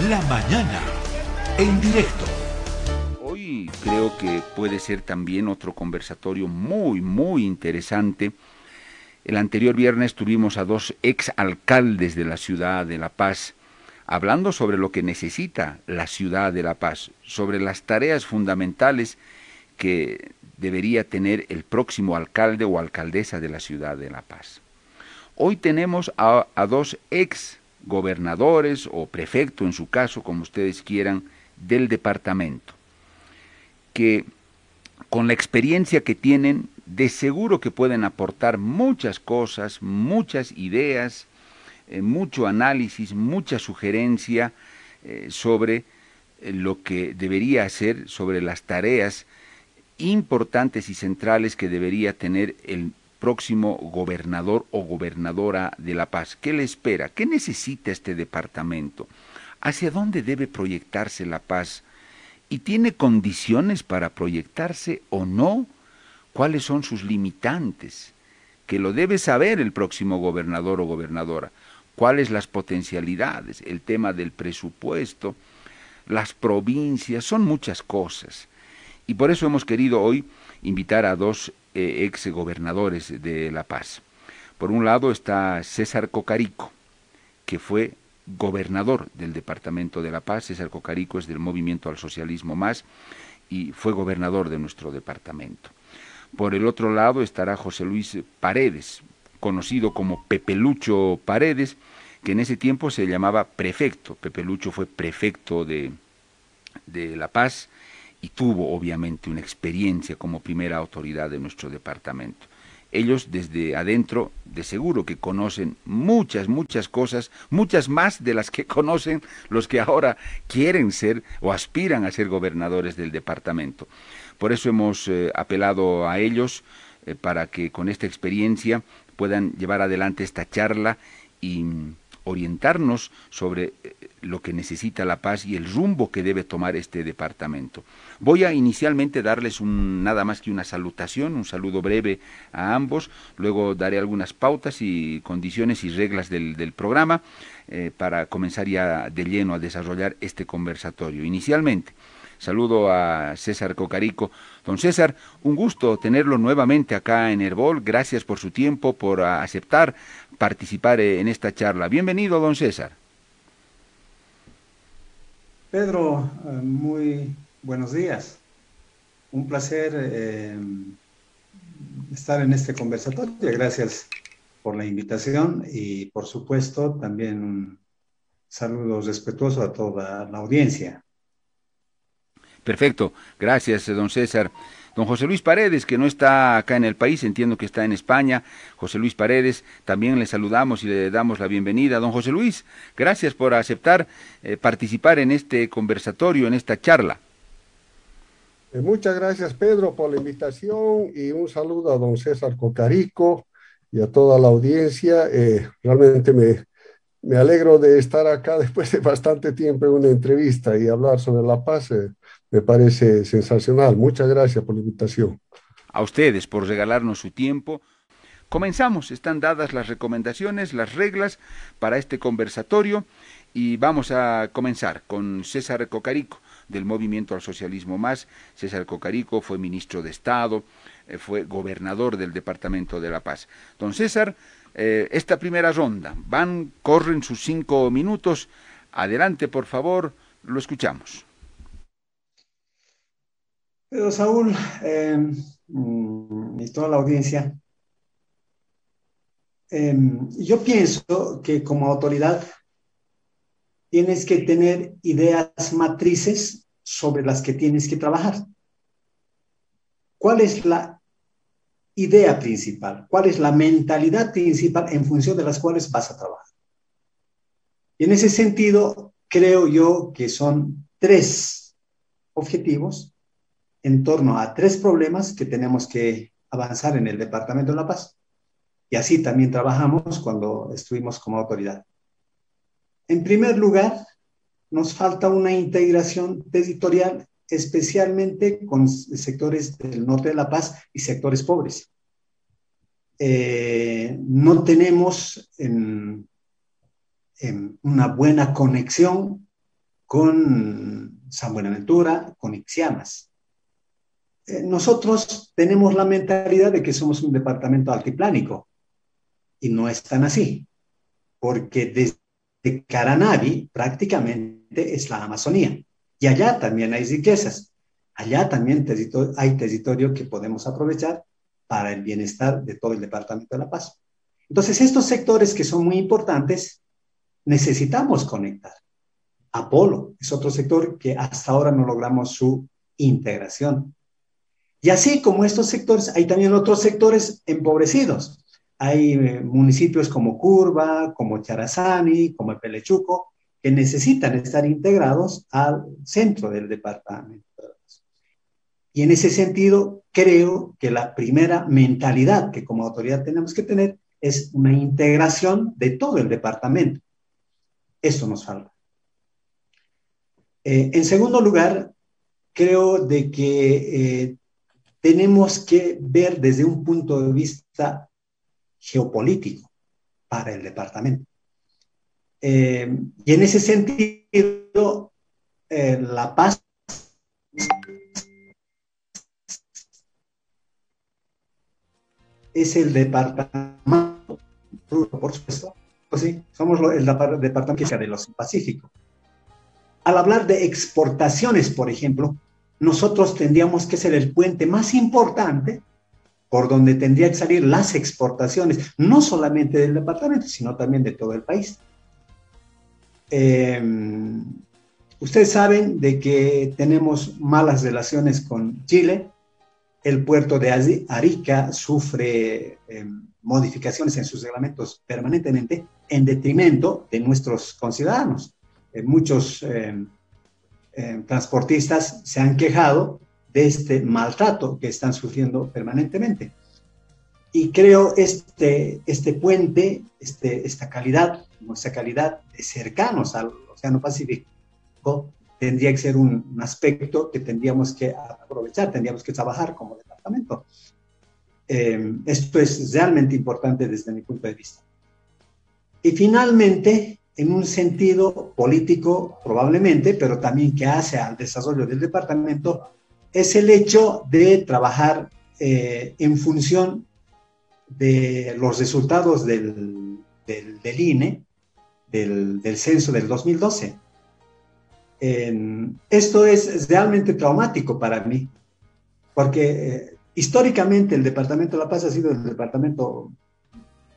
La mañana, en directo. Hoy creo que puede ser también otro conversatorio muy, muy interesante. El anterior viernes tuvimos a dos ex alcaldes de la ciudad de La Paz hablando sobre lo que necesita la ciudad de La Paz, sobre las tareas fundamentales que debería tener el próximo alcalde o alcaldesa de la ciudad de La Paz. Hoy tenemos a, dos ex gobernadores o prefecto en su caso, como ustedes quieran, del departamento, que con la experiencia que tienen, de seguro que pueden aportar muchas cosas, muchas ideas, eh, mucho análisis, mucha sugerencia eh, sobre eh, lo que debería hacer, sobre las tareas importantes y centrales que debería tener el próximo gobernador o gobernadora de La Paz. ¿Qué le espera? ¿Qué necesita este departamento? ¿Hacia dónde debe proyectarse La Paz? ¿Y tiene condiciones para proyectarse o no? ¿Cuáles son sus limitantes? Que lo debe saber el próximo gobernador o gobernadora. ¿Cuáles las potencialidades? El tema del presupuesto, las provincias, son muchas cosas. Y por eso hemos querido hoy invitar a dos eh, ex gobernadores de La Paz. Por un lado está César Cocarico, que fue gobernador del departamento de La Paz. César Cocarico es del movimiento al socialismo más y fue gobernador de nuestro departamento. Por el otro lado estará José Luis Paredes, conocido como Pepelucho Paredes, que en ese tiempo se llamaba prefecto. Pepelucho fue prefecto de, de La Paz y tuvo obviamente una experiencia como primera autoridad de nuestro departamento. Ellos desde adentro de seguro que conocen muchas, muchas cosas, muchas más de las que conocen los que ahora quieren ser o aspiran a ser gobernadores del departamento. Por eso hemos eh, apelado a ellos eh, para que con esta experiencia puedan llevar adelante esta charla y orientarnos sobre eh, lo que necesita la paz y el rumbo que debe tomar este departamento. Voy a inicialmente darles un, nada más que una salutación, un saludo breve a ambos, luego daré algunas pautas y condiciones y reglas del, programa eh, para comenzar ya de lleno a desarrollar este conversatorio. Inicialmente, Saludo a César Cocarico. Don César, un gusto tenerlo nuevamente acá en Herbol. Gracias por su tiempo, por aceptar participar en esta charla. Bienvenido, don César. Pedro, eh, muy buenos días. Un placer eh, estar en este conversatorio. Gracias por la invitación y, por supuesto, también un saludo respetuoso a toda la audiencia. Perfecto, gracias, don César. Don José Luis Paredes, que no está acá en el país, entiendo que está en España. José Luis Paredes, también le saludamos y le damos la bienvenida. Don José Luis, gracias por aceptar eh, participar en este conversatorio, en esta charla. Eh, muchas gracias, Pedro, por la invitación y un saludo a don César Cocarico y a toda la audiencia. Eh, realmente me, me alegro de estar acá después de bastante tiempo en una entrevista y hablar sobre la paz me parece sensacional. Muchas gracias por la invitación. A ustedes por regalarnos su tiempo. Comenzamos, están dadas las recomendaciones, las reglas para este conversatorio y vamos a comenzar con César Cocarico del Movimiento al Socialismo Más. César Cocarico fue ministro de Estado, eh, fue gobernador del Departamento de La Paz. Don César, eh, esta primera ronda, van, corren sus cinco minutos. Adelante, por favor, lo escuchamos. Pero Saúl em, mm, y toda la audiencia, em, yo pienso que como autoridad tienes que tener ideas matrices sobre las que tienes que trabajar. ¿Cuál es la idea principal? ¿Cuál es la mentalidad principal en función de las cuales vas a trabajar? Y en ese sentido, creo yo que son tres objetivos en torno a tres problemas que tenemos que avanzar en el Departamento de La Paz. Y así también trabajamos cuando estuvimos como autoridad. En primer lugar, nos falta una integración territorial, especialmente con sectores del norte de La Paz y sectores pobres. Eh, no tenemos una buena conexión con San Buenaventura, con Ixiamas. Eh, nosotros tenemos la mentalidad de que somos un departamento altiplánico y no es tan así, porque desde Caranavi prácticamente es la Amazonía y allá también hay riquezas, allá también hay territorio que podemos aprovechar para el bienestar de todo el departamento de La Paz. Entonces, estos sectores que son muy importantes, necesitamos conectar. Apolo es otro sector que hasta ahora no logramos su integración. Y así como estos sectores, hay también otros sectores empobrecidos. Hay eh, municipios como Curva, como Charazani, como Pelechuco, que necesitan estar integrados al centro del departamento. Y en ese sentido, creo que la primera mentalidad que como autoridad tenemos que tener es una integración de todo el departamento. Eso nos falta. Eh, en segundo lugar, creo de que eh, tenemos que ver desde un punto de vista geopolítico para el departamento. Eh, y en ese sentido, la paz es el departamento, por supuesto, pues sí, somos el departamento de los Pacífico. Al hablar de exportaciones, por ejemplo, nosotros tendríamos que ser el puente más importante por donde tendría que salir las exportaciones, no solamente del departamento, sino también de todo el país. Em, ustedes saben de que tenemos malas relaciones con Chile, el puerto de Arica sufre em, modificaciones en sus reglamentos permanentemente en detrimento de nuestros conciudadanos. Eh, muchos em, transportistas se han quejado de este maltrato que están sufriendo permanentemente. Y creo este, este puente, este, esta calidad, nuestra calidad de cercanos al Océano Pacífico, tendría que ser un, aspecto que tendríamos que aprovechar, tendríamos que trabajar como departamento. Eh, esto es realmente importante desde mi punto de vista. Y finalmente, en un sentido político probablemente, pero también que hace al desarrollo del departamento, es el hecho de trabajar eh, en función de los resultados del, del, INE, del, censo del 2012 esto es realmente traumático para mí, porque eh, históricamente el Departamento de La Paz ha sido el departamento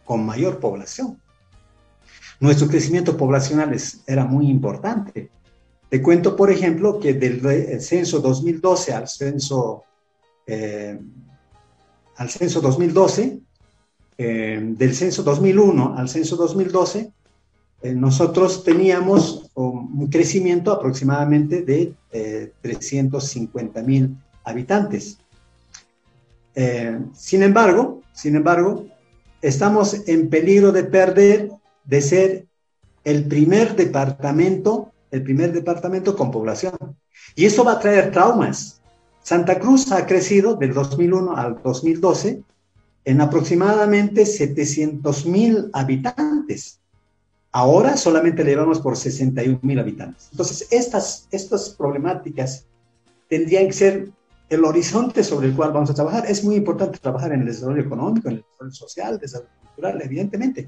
con mayor población. Nuestro crecimiento poblacional era muy importante. Te cuento, por ejemplo, que del censo 2012 al censo, eh, al censo 2012, eh, del censo 2001 al censo 2012, eh, nosotros teníamos un crecimiento aproximadamente de 350 eh, mil habitantes. Sin embargo, sin embargo, estamos en peligro de perder, de ser el primer departamento, el primer departamento con población. Y eso va a traer traumas. Santa Cruz ha crecido del 2001 al 2012 en aproximadamente 700 mil habitantes. Ahora solamente le llevamos por 61 mil habitantes. Entonces, estas, estas problemáticas tendrían que ser el horizonte sobre el cual vamos a trabajar. Es muy importante trabajar en el desarrollo económico, en el desarrollo social, el desarrollo cultural, evidentemente.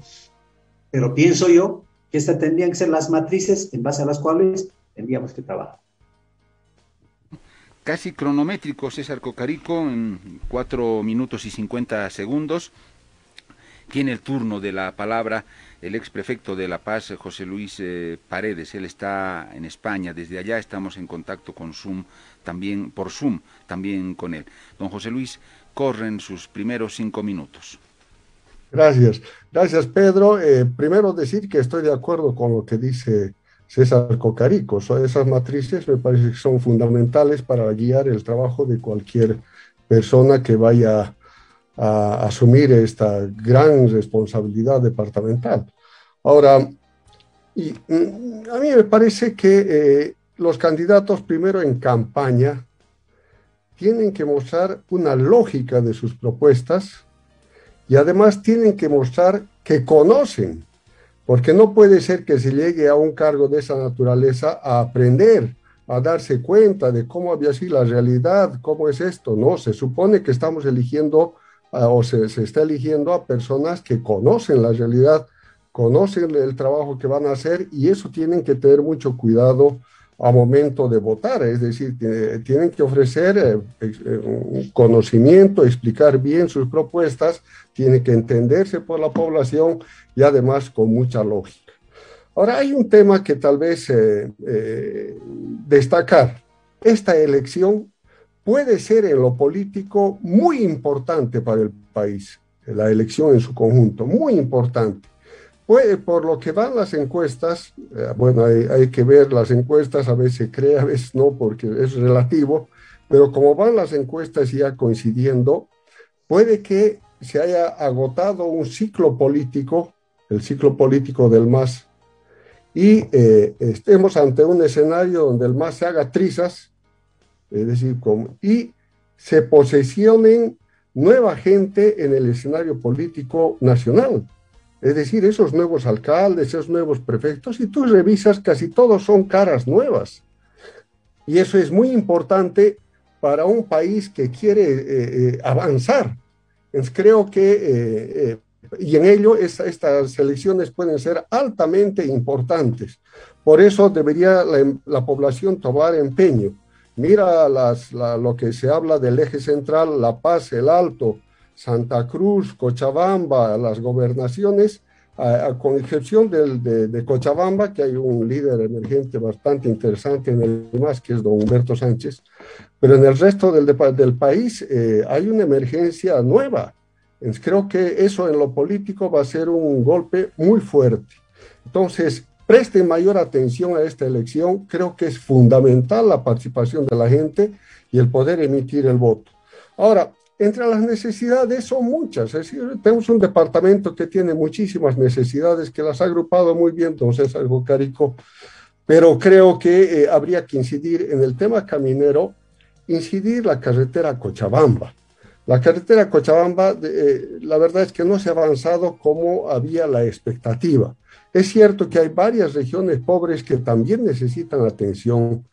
Pero pienso yo que estas tendrían que ser las matrices en base a las cuales tendríamos que trabajar. Casi cronométrico, César Cocarico, en 4 minutos y 50 segundos. Tiene el turno de la palabra el ex prefecto de La Paz, José Luis eh, Paredes. Él está en España, desde allá estamos en contacto con Zoom, también por Zoom, también con él. Don José Luis, corren sus primeros cinco minutos. Gracias, gracias Pedro. Eh, primero decir que estoy de acuerdo con lo que dice César Cocarico. esas matrices me parece que son fundamentales para guiar el trabajo de cualquier persona que vaya a asumir esta gran responsabilidad departamental. Ahora, y, mm, a mí me parece que eh, los candidatos primero en campaña tienen que mostrar una lógica de sus propuestas y además tienen que mostrar que conocen porque no puede ser que se llegue a un cargo de esa naturaleza a aprender, a darse cuenta de cómo había sido la realidad, cómo es esto, ¿no? Se supone que estamos eligiendo o se, está eligiendo a personas que conocen la realidad, conocen el trabajo que van a hacer y eso tienen que tener mucho cuidado a momento de votar, es decir, tienen que ofrecer eh, eh, un conocimiento, explicar bien sus propuestas, tiene que entenderse por la población y además con mucha lógica. Ahora hay un tema que tal vez eh, destacar. Esta elección puede ser en lo político muy importante para el país, la elección en su conjunto, muy importante. Puede, por lo que van las encuestas, eh, bueno, hay, que ver las encuestas, a veces cree, a veces no, porque es relativo, pero como van las encuestas ya coincidiendo, puede que se haya agotado un ciclo político, el ciclo político del MAS, y eh, estemos ante un escenario donde el MAS se haga trizas, es decir, y se posesionen nueva gente en el escenario político nacional. Es decir, esos nuevos alcaldes, esos nuevos prefectos, y tú revisas, casi todos son caras nuevas. Y eso es muy importante para un país que quiere eh, eh, avanzar. creo que, eh, y en ello estas elecciones pueden ser altamente importantes. Por eso debería la, población tomar empeño. Mira lo que se habla del eje central, La Paz, el Alto, Santa Cruz, Cochabamba, las gobernaciones, con excepción de, Cochabamba, que hay un líder emergente bastante interesante en el más, que es don Humberto Sánchez, pero en el resto del, del país eh, hay una emergencia nueva. creo que eso en lo político va a ser un golpe muy fuerte. Entonces, presten mayor atención a esta elección. Creo que es fundamental la participación de la gente y el poder emitir el voto. Ahora, entre las necesidades son muchas. Tenemos un departamento que tiene muchísimas necesidades, que las ha agrupado muy bien don César Carico, pero creo que eh, habría que incidir en el tema caminero, incidir la carretera Cochabamba. La carretera Cochabamba, eh, la verdad es que no se ha avanzado como había la expectativa. Es cierto que hay varias regiones pobres que también necesitan atención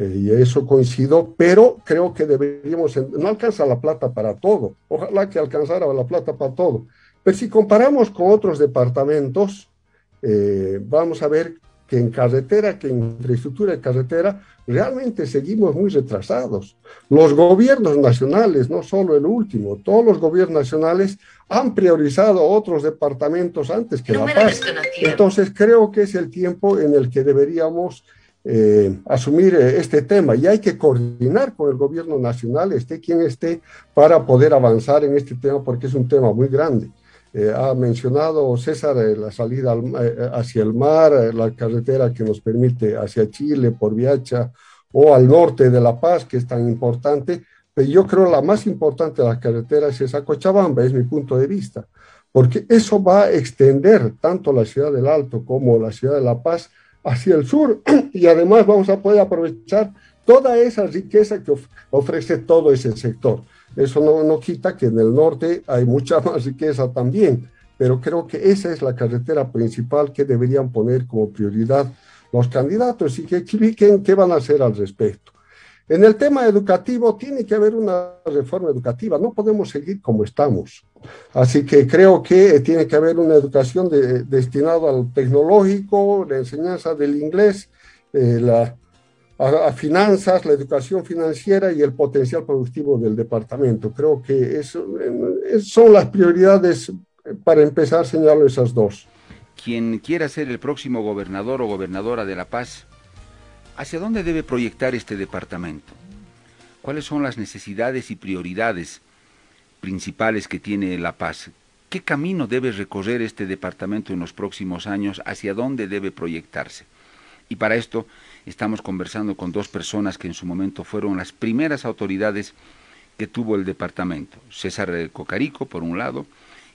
eh, y eso coincido, pero creo que deberíamos, no alcanza la plata para todo, ojalá que alcanzara la plata para todo, pero si comparamos con otros departamentos, eh, vamos a ver que en carretera, que en infraestructura de carretera, realmente seguimos muy retrasados. Los gobiernos nacionales, no solo el último, todos los gobiernos nacionales han priorizado otros departamentos antes que la paz. Entonces creo que es el tiempo en el que deberíamos eh, asumir eh, este tema y hay que coordinar con el gobierno nacional, esté quien esté, para poder avanzar en este tema porque es un tema muy grande. Eh, ha mencionado César la salida hacia el mar, la carretera que nos permite hacia Chile por Viacha o al norte de La Paz, que es tan importante, pero yo creo la más importante de las carreteras es a Cochabamba, es mi punto de vista, porque eso va a extender tanto la ciudad del Alto como la ciudad de La Paz hacia el sur y además vamos a poder aprovechar toda esa riqueza que ofrece todo ese sector. Eso no, no quita que en el norte hay mucha más riqueza también, pero creo que esa es la carretera principal que deberían poner como prioridad los candidatos y que expliquen qué van a hacer al respecto. En el tema educativo tiene que haber una reforma educativa, no podemos seguir como estamos. Así que creo que tiene que haber una educación destinada al tecnológico, la enseñanza del inglés, eh, la, a, finanzas, la educación financiera y el potencial productivo del departamento. Creo que eso, son las prioridades para empezar, señalo esas dos. Quien quiera ser el próximo gobernador o gobernadora de La Paz, ¿Hacia dónde debe proyectar este departamento? ¿Cuáles son las necesidades y prioridades principales que tiene La Paz? ¿Qué camino debe recorrer este departamento en los próximos años? ¿Hacia dónde debe proyectarse? Y para esto estamos conversando con dos personas que en su momento fueron las primeras autoridades que tuvo el departamento. César Cocarico, por un lado,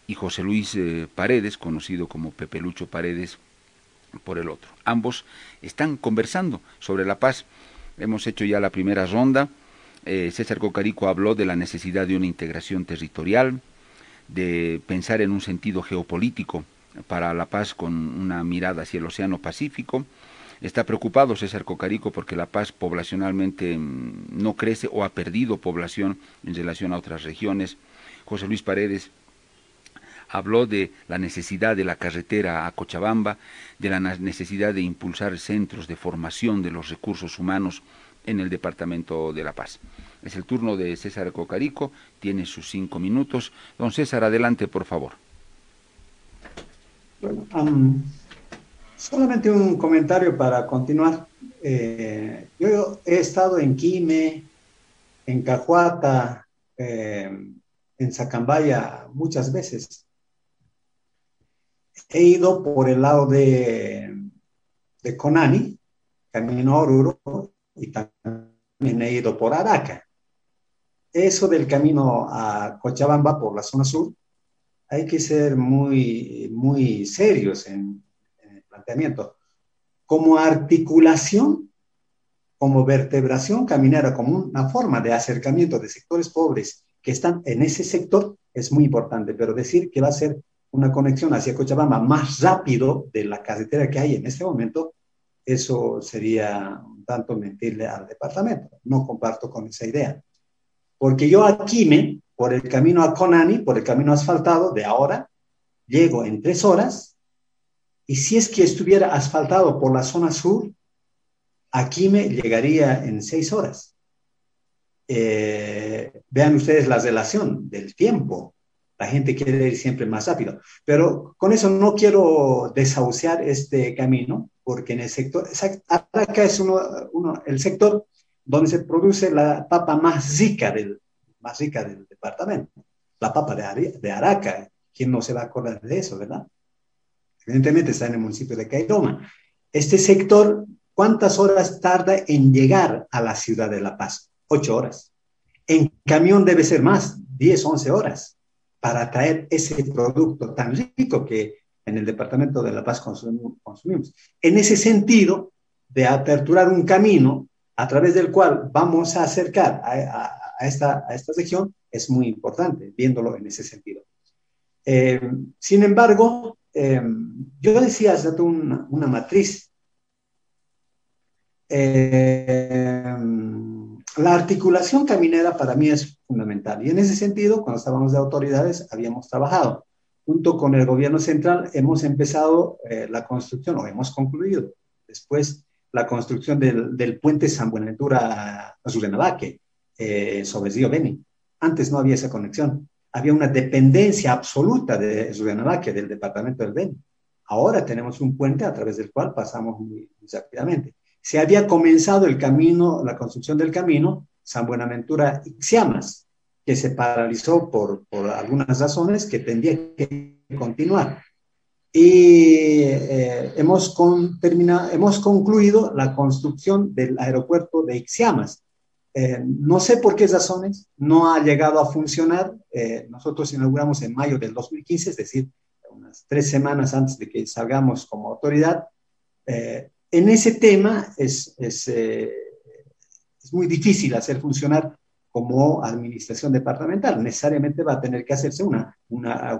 y José Luis eh, Paredes, conocido como Pepe Lucho Paredes, por el otro. Ambos están conversando sobre la paz. Hemos hecho ya la primera ronda. Eh, César Cocarico habló de la necesidad de una integración territorial, de pensar en un sentido geopolítico para la paz con una mirada hacia el Océano Pacífico. Está preocupado César Cocarico porque La Paz poblacionalmente mm, no crece o ha perdido población en relación a otras regiones. José Luis Paredes habló de la necesidad de la carretera a Cochabamba, de la necesidad de impulsar centros de formación de los recursos humanos en el Departamento de La Paz. Es el turno de César Cocarico, tiene sus cinco minutos. Don César, adelante, por favor. Bueno, solamente un comentario para continuar. Eh, yo he estado en Quime, en Cajuata, eh, en Zacambaya muchas veces. He ido por el lado de, de Conani, camino a Oruro, y también he ido por Araca. Eso del camino a Cochabamba por la zona sur, hay que ser muy, muy serios en, el planteamiento. Como articulación, como vertebración caminera, como una forma de acercamiento de sectores pobres que están en ese sector, es muy importante, pero decir que va a ser una conexión hacia Cochabamba más rápido de la carretera que hay en este momento, eso sería un tanto mentirle al departamento. No comparto con esa idea. Porque yo aquí me, por el camino a Conani, por el camino asfaltado de ahora, llego en tres horas y si es que estuviera asfaltado por la zona sur, aquí me llegaría en seis horas. Eh, vean ustedes la relación del tiempo. La gente quiere ir siempre más rápido. Pero con eso no quiero desahuciar este camino, porque en el sector, acá es uno, el sector donde se produce la papa más rica del, más rica del departamento, la papa de, de Araca. ¿Quién no se va a acordar de eso, verdad? Evidentemente está en el municipio de Cairoma. Este sector, ¿cuántas horas tarda en llegar a la ciudad de La Paz? Ocho horas. En camión debe ser más, diez, once horas para traer ese producto tan rico que en el Departamento de La Paz consumimos. En ese sentido, de aperturar un camino a través del cual vamos a acercar a, esta, a esta región, es muy importante, viéndolo en ese sentido. Eh, sin embargo, eh, yo decía hace una, una matriz. Eh, la articulación caminera para mí es fundamental y en ese sentido, cuando estábamos de autoridades, habíamos trabajado. Junto con el gobierno central hemos empezado eh, la construcción, o hemos concluido después la construcción del, del puente San Buenaventura a Zurenabaque eh, sobre el río Beni. Antes no había esa conexión. Había una dependencia absoluta de Zurenabaque, del departamento del Beni. Ahora tenemos un puente a través del cual pasamos muy rápidamente se había comenzado el camino, la construcción del camino San Buenaventura Ixiamas, que se paralizó por, algunas razones que tendría que continuar. Y eh, hemos, con, terminado, hemos concluido la construcción del aeropuerto de Ixiamas. Eh, no sé por qué razones no ha llegado a funcionar. Eh, nosotros inauguramos en mayo del 2015, es decir, unas tres semanas antes de que salgamos como autoridad en ese tema es, es, muy difícil hacer funcionar como administración departamental. Necesariamente va a tener que hacerse un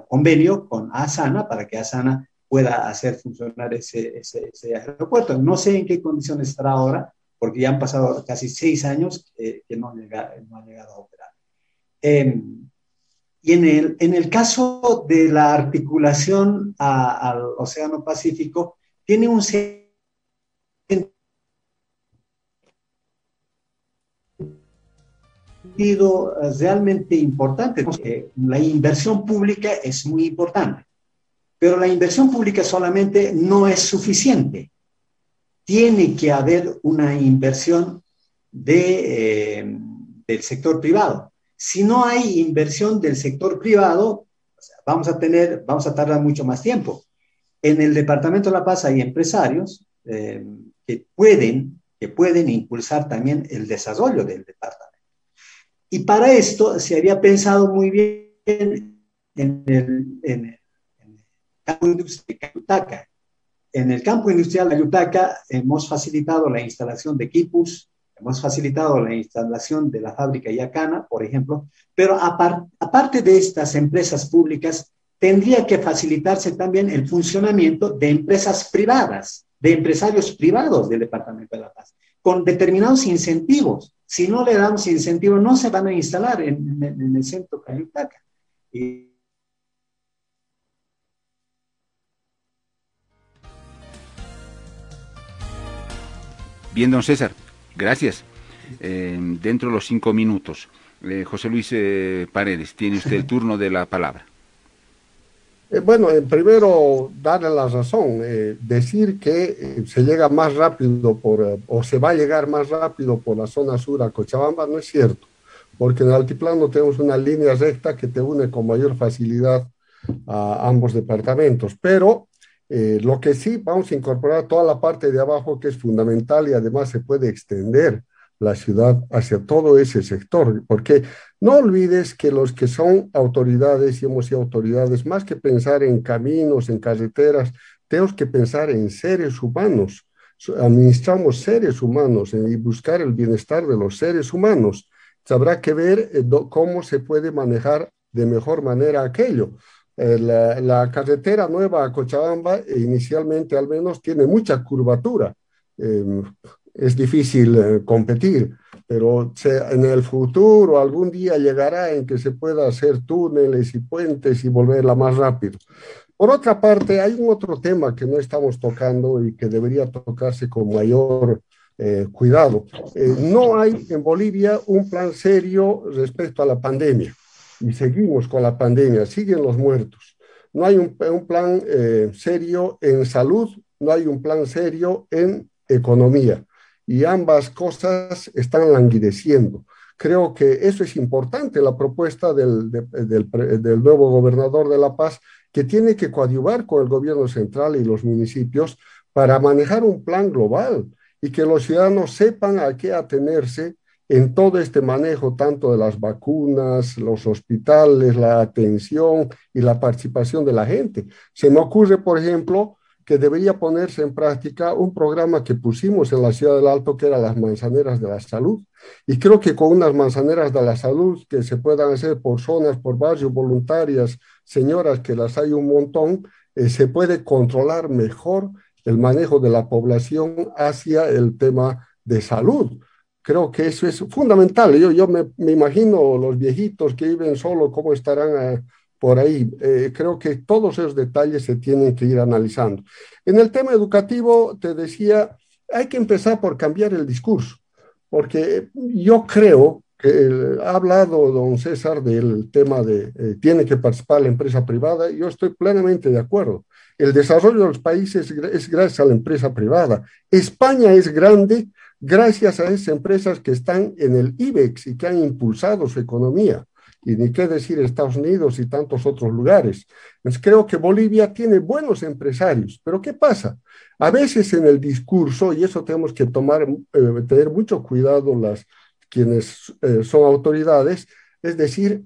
convenio con ASANA para que ASANA pueda hacer funcionar ese, ese, aeropuerto. No sé en qué condiciones estará ahora, porque ya han pasado casi seis años que no, ha llegado a operar. Em, y en el, en el caso de la articulación al Océano Pacífico, tiene un sentido eh, realmente importante. La inversión pública es muy importante, pero la inversión pública solamente no es suficiente. Tiene que haber una inversión de, eh, del sector privado. Si no hay inversión del sector privado, vamos a tener, vamos a tardar mucho más tiempo. En el Departamento de La Paz hay empresarios eh, que pueden, que pueden impulsar también el desarrollo del departamento. Y para esto se había pensado muy bien en el, campo industrial de Ayutaca. En el campo industrial de Ayutaca hemos facilitado la instalación de equipos, hemos facilitado la instalación de la fábrica Yacana, por ejemplo, pero aparte de estas empresas públicas, tendría que facilitarse también el funcionamiento de empresas privadas, de empresarios privados del Departamento de La Paz, con determinados incentivos. Si no le damos incentivos, no se van a instalar en, el centro Cayutaca. Bien, don César, gracias. Eh, dentro de los cinco minutos, eh, José Luis eh, Paredes, tiene usted el turno de la palabra. Bueno, primero darle la razón, decir que se llega más rápido por, o se va a llegar más rápido por la zona sur a Cochabamba no es cierto, porque en el altiplano tenemos una línea recta que te une con mayor facilidad a ambos departamentos, pero eh, lo que sí, vamos a incorporar toda la parte de abajo que es fundamental y además se puede extender la ciudad hacia todo ese sector, porque no olvides que los que son autoridades y hemos sido autoridades, más que pensar en caminos, en carreteras, tenemos que pensar en seres humanos. Administramos seres humanos y buscar el bienestar de los seres humanos. Habrá que ver eh, cómo se puede manejar de mejor manera aquello. Eh, la, carretera nueva a Cochabamba, eh, inicialmente al menos, tiene mucha curvatura. Em, es difícil competir, pero en el futuro algún día llegará en que se pueda hacer túneles y puentes y volverla más rápido. Por otra parte, hay un otro tema que no estamos tocando y que debería tocarse con mayor cuidado. no hay en Bolivia un plan serio respecto a la pandemia y seguimos con la pandemia, siguen los muertos. No hay un, plan eh, serio en salud, no hay un plan serio en economía y ambas cosas están languideciendo. Creo que eso es importante, la propuesta del, del, nuevo gobernador de La Paz, que tiene que coadyuvar con el gobierno central y los municipios para manejar un plan global y que los ciudadanos sepan a qué atenerse en todo este manejo tanto de las vacunas, los hospitales, la atención y la participación de la gente. Se me ocurre, por ejemplo, que debería ponerse en práctica un programa que pusimos en la ciudad del Alto, que era las manzaneras de la salud. Y creo que con unas manzaneras de la salud que se puedan hacer por zonas, por barrios, voluntarias, señoras, que las hay un montón, eh, se puede controlar mejor el manejo de la población hacia el tema de salud creo que eso es fundamental. Yo, yo me, me imagino los viejitos que viven solo, cómo estarán eh, por ahí. Eh, creo que todos esos detalles se tienen que ir analizando. En el tema educativo, te decía, hay que empezar por cambiar el discurso, porque yo creo que ha hablado don César del tema de eh, tiene que participar la empresa privada, yo estoy plenamente de acuerdo. El desarrollo de los países es gracias a la empresa privada. España es grande gracias a esas empresas que están en el IBEX y que han impulsado su economía. Y ni qué decir Estados Unidos y tantos otros lugares. Pues creo que Bolivia tiene buenos empresarios, pero ¿qué pasa? A veces en el discurso, y eso tenemos que tomar, eh, tener mucho cuidado las quienes eh, son autoridades, es decir,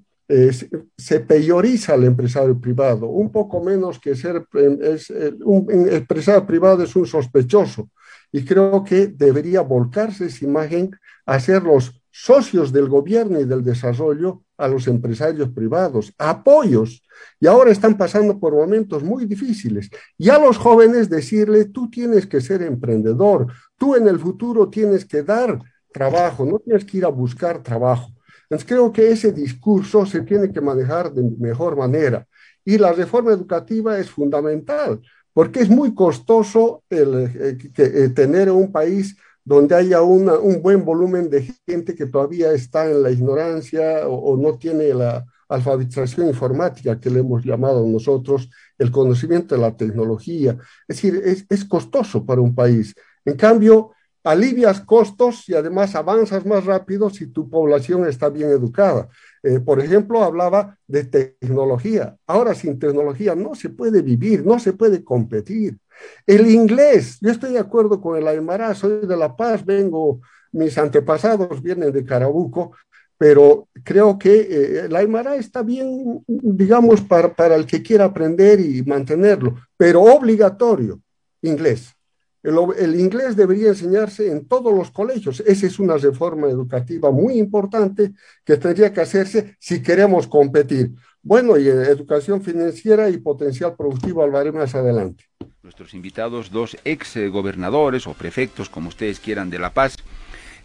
se peyoriza al empresario privado, un poco menos que ser es, un empresario privado es un sospechoso, y creo que debería volcarse esa imagen a ser los socios del gobierno y del desarrollo a los empresarios privados, apoyos. Y ahora están pasando por momentos muy difíciles. Y a los jóvenes decirle, tú tienes que ser emprendedor, tú en el futuro tienes que dar trabajo, no tienes que ir a buscar trabajo. Entonces creo que ese discurso se tiene que manejar de mejor manera. Y la reforma educativa es fundamental porque es muy costoso el, eh, eh, tener un país donde haya un buen volumen de gente que todavía está en la ignorancia o, no tiene la alfabetización informática que le hemos llamado nosotros, el conocimiento de la tecnología. Es decir, es, es costoso para un país. En cambio, alivias costos y además avanzas más rápido si tu población está bien educada. Eh, por ejemplo, hablaba de tecnología. Ahora sin tecnología no se puede vivir, no se puede competir. El inglés, yo estoy de acuerdo con el Aymara, soy de La Paz, vengo, mis antepasados vienen de Carabuco, pero creo que eh, el Aymara está bien, digamos, para, para el que quiera aprender y mantenerlo, pero obligatorio, inglés. El, inglés debería enseñarse en todos los colegios. Esa es una reforma educativa muy importante que tendría que hacerse si queremos competir. Bueno, y educación financiera y potencial productivo hablaré más adelante. Nuestros invitados, dos ex gobernadores o prefectos, como ustedes quieran, de La Paz,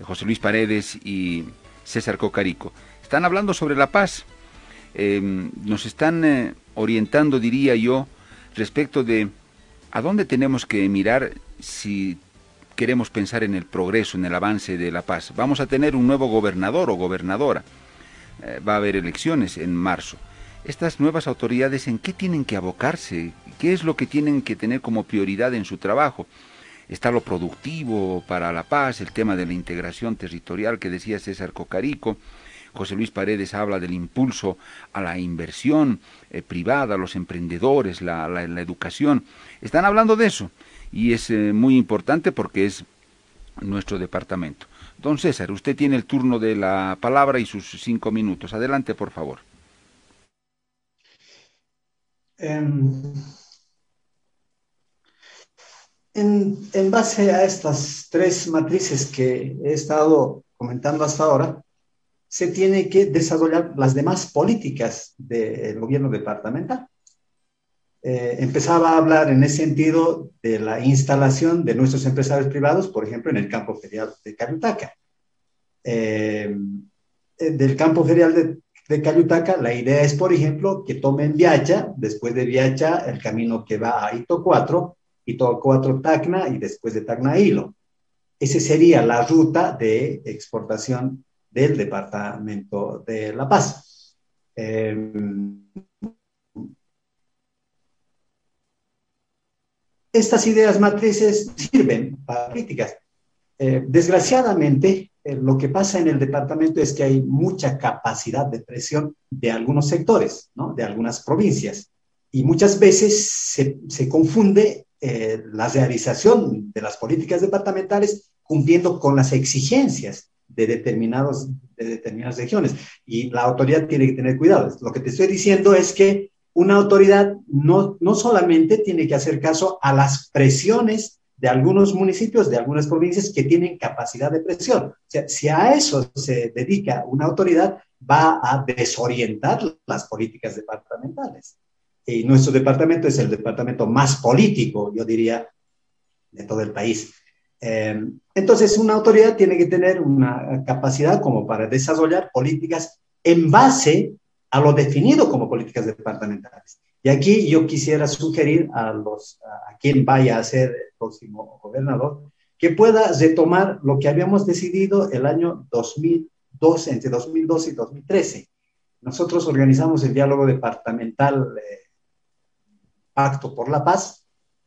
José Luis Paredes y César Cocarico. Están hablando sobre la paz. Em, nos están eh, orientando, diría yo, respecto de a dónde tenemos que mirar si queremos pensar en el progreso, en el avance de la paz. Vamos a tener un nuevo gobernador o gobernadora. Eh, va a haber elecciones en marzo. Estas nuevas autoridades, ¿en qué tienen que abocarse? ¿Qué es lo que tienen que tener como prioridad en su trabajo? Está lo productivo para la paz, el tema de la integración territorial que decía César Cocarico. José Luis Paredes habla del impulso a la inversión eh, privada, a los emprendedores, la, educación. Están hablando de eso y es eh, muy importante porque es nuestro departamento. Don César, usted tiene el turno de la palabra y sus cinco minutos. Adelante, por favor. Em, en, base a estas tres matrices que he estado comentando hasta ahora, se tiene que desarrollar las demás políticas del gobierno departamental. Eh, empezaba a hablar en ese sentido de la instalación de nuestros empresarios privados, por ejemplo, en el campo ferial de Cayutaca. Eh, eh, del campo ferial de de Cayutaca, la idea es, por ejemplo, que tomen Viacha, después de Viacha el camino que va a Ito 4, Ito 4 Tacna y después de Tacna Hilo. Esa sería la ruta de exportación del departamento de La Paz. Em, estas ideas matrices sirven para críticas. Eh, desgraciadamente, eh, lo que pasa en el departamento es que hay mucha capacidad de presión de algunos sectores, de algunas provincias. Y muchas veces se, se confunde eh, la realización de las políticas departamentales cumpliendo con las exigencias de, determinados, de determinadas regiones. Y la autoridad tiene que tener cuidado. Lo que te estoy diciendo es que una autoridad no, no solamente tiene que hacer caso a las presiones de algunos municipios, de algunas provincias que tienen capacidad de presión. Si a eso se dedica una autoridad, va a desorientar las políticas departamentales. Y nuestro departamento es el departamento más político, yo diría, de todo el país. Eh, entonces, una autoridad tiene que tener una capacidad como para desarrollar políticas en base a lo definido como políticas departamentales. Y aquí yo quisiera sugerir a, los, a quien vaya a ser el próximo gobernador que pueda retomar lo que habíamos decidido el año 2012, entre 2012 y 2013. Nosotros organizamos el diálogo departamental eh, Pacto por la Paz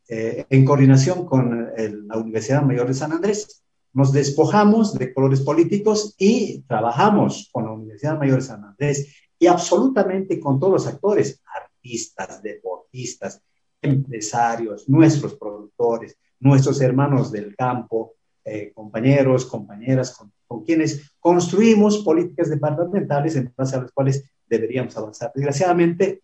eh, en coordinación con la Universidad Mayor de San Andrés. Nos despojamos de colores políticos y trabajamos con la Universidad Mayor de San Andrés y absolutamente con todos los actores, deportistas, empresarios, nuestros productores, nuestros hermanos del campo, eh, compañeros, compañeras, con, con, quienes construimos políticas departamentales en base a las cuales deberíamos avanzar. Desgraciadamente,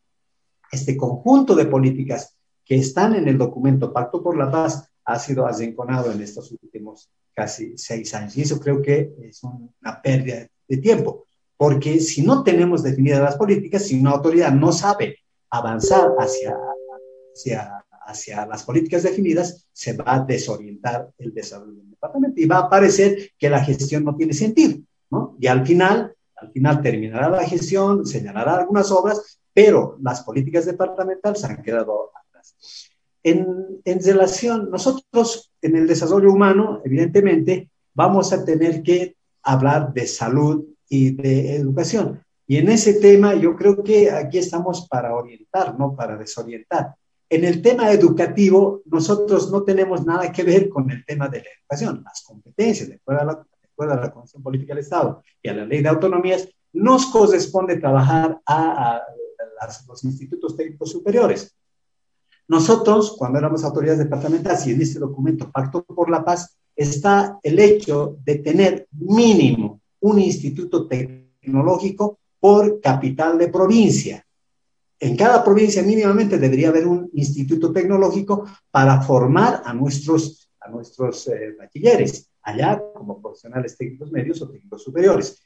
este conjunto de políticas que están en el documento Pacto por la Paz ha sido arrinconado en estos últimos casi seis años. Y eso creo que es una pérdida de tiempo, porque si no tenemos definidas las políticas, si una autoridad no sabe avanzar hacia, hacia, hacia las políticas definidas, se va a desorientar el desarrollo del departamento y va a parecer que la gestión no tiene sentido, ¿no? Y al final, al final terminará la gestión, señalará algunas obras, pero las políticas departamentales han quedado atrás. En, en relación, nosotros en el desarrollo humano, evidentemente, vamos a tener que hablar de salud y de educación. Y en ese tema yo creo que aquí estamos para orientar, no para desorientar. En el tema educativo, nosotros no tenemos nada que ver con el tema de la educación. Las competencias, de acuerdo a la, de la Constitución Política del Estado y a la Ley de Autonomías, nos corresponde trabajar a, los institutos técnicos superiores. Nosotros, cuando éramos autoridades departamentales y en este documento Pacto por la Paz, está el hecho de tener mínimo un instituto tecnológico por capital de provincia. En cada provincia mínimamente debería haber un instituto tecnológico para formar a nuestros, a nuestros eh, bachilleres, allá como profesionales técnicos medios o técnicos superiores.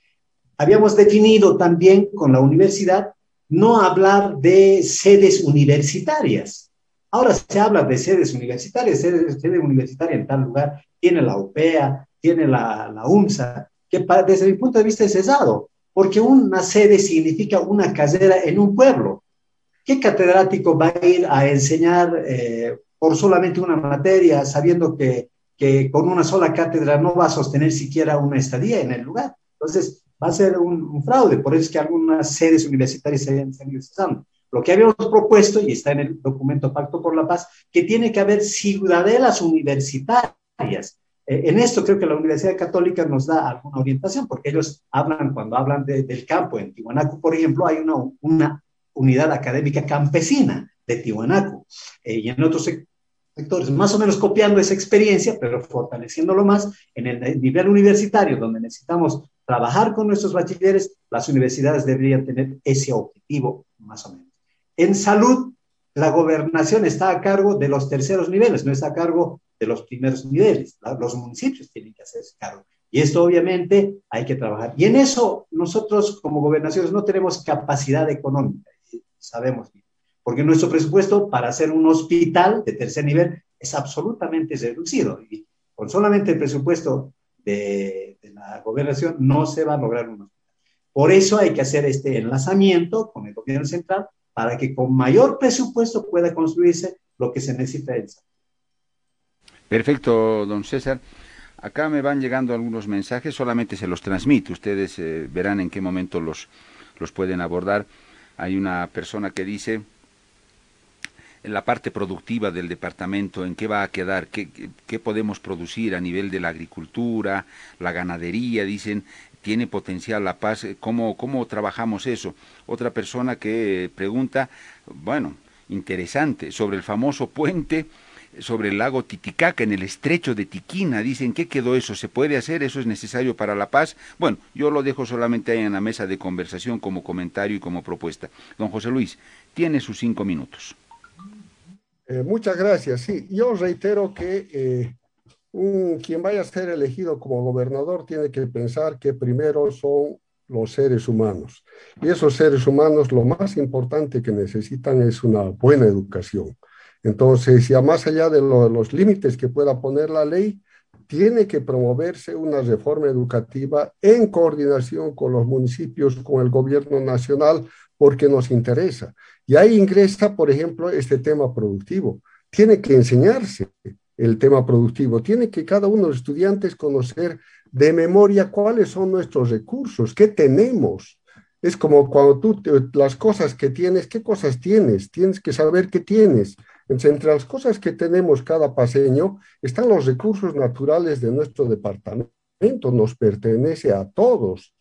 Habíamos definido también con la universidad no hablar de sedes universitarias. Ahora se habla de sedes universitarias, sede, sede universitaria en tal lugar, tiene la UPEA, tiene la, la UNSA, que desde mi punto de vista es cesado, porque una sede significa una carrera en un pueblo. ¿Qué catedrático va a ir a enseñar eh, por solamente una materia, sabiendo que, que, con una sola cátedra no va a sostener siquiera una estadía en el lugar? Entonces, va a ser un, fraude. Por eso es que algunas sedes universitarias se han, ido cesando. Lo que habíamos propuesto, y está en el documento Pacto por la Paz, que tiene que haber ciudadelas universitarias eh, en esto creo que la Universidad Católica nos da alguna orientación, porque ellos hablan, cuando hablan del campo, en Tiwanaku, por ejemplo, hay una, unidad académica campesina de Tiwanaku, eh, y en otros sectores, más o menos copiando esa experiencia, pero fortaleciéndolo más en el nivel universitario, donde necesitamos trabajar con nuestros bachilleres, las universidades deberían tener ese objetivo, más o menos. En salud, la gobernación está a cargo de los terceros niveles, no está a cargo de los primeros niveles. Los municipios tienen que hacerse cargo. Y esto obviamente hay que trabajar. Y en eso nosotros como gobernaciones no tenemos capacidad económica, sabemos bien, porque nuestro presupuesto para hacer un hospital de tercer nivel es absolutamente reducido. Y con solamente el presupuesto de, de la gobernación no se va a lograr un hospital. Por eso hay que hacer este enlazamiento con el gobierno central para que con mayor presupuesto pueda construirse lo que se necesita en salud. Perfecto, don César. Acá me van llegando algunos mensajes, solamente se los transmito, ustedes eh, verán en qué momento los, los pueden abordar. Hay una persona que dice, en la parte productiva del departamento, en qué va a quedar, qué, qué, podemos producir a nivel de la agricultura, la ganadería, dicen, tiene potencial la paz, ¿cómo, cómo trabajamos eso? Otra persona que pregunta, bueno, interesante, sobre el famoso puente sobre el lago Titicaca, en el estrecho de Tiquina. Dicen, ¿qué quedó eso? ¿Se puede hacer? ¿Eso es necesario para la paz? Bueno, yo lo dejo solamente ahí en la mesa de conversación como comentario y como propuesta. Don José Luis, tiene sus cinco minutos. Eh, muchas gracias. Sí, yo reitero que eh, quien vaya a ser elegido como gobernador tiene que pensar que primero son los seres humanos. Y esos seres humanos lo más importante que necesitan es una buena educación entonces, ya más allá de los límites que pueda poner la ley, tiene que promoverse una reforma educativa en coordinación con los municipios, con el gobierno nacional, porque nos interesa. Y ahí ingresa, por ejemplo, este tema productivo. Tiene que enseñarse el tema productivo. Tiene que cada uno de los estudiantes conocer de memoria cuáles son nuestros recursos, qué tenemos. Es como cuando tú, las cosas que tienes, ¿qué cosas tienes? Tienes que saber qué tienes entre las cosas que tenemos cada paseño están los recursos naturales de nuestro departamento, nos pertenece a todos.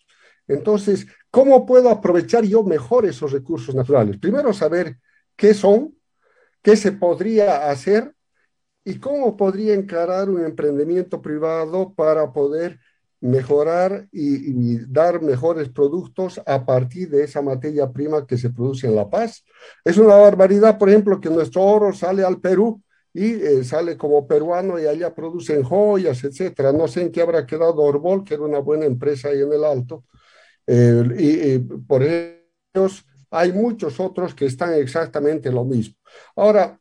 Entonces, ¿cómo puedo aprovechar yo mejor esos recursos naturales? Primero, saber qué son, qué se podría hacer y cómo podría encarar un emprendimiento privado para poder mejorar y, dar mejores productos a partir de esa materia prima que se produce en La Paz. Es una barbaridad, por ejemplo, que nuestro oro sale al Perú y eh, sale como peruano y allá producen joyas, etcétera. No sé en qué habrá quedado Orbol, que era una buena empresa ahí en el Alto. Eh, y, por ellos hay muchos otros que están exactamente lo mismo. Ahora,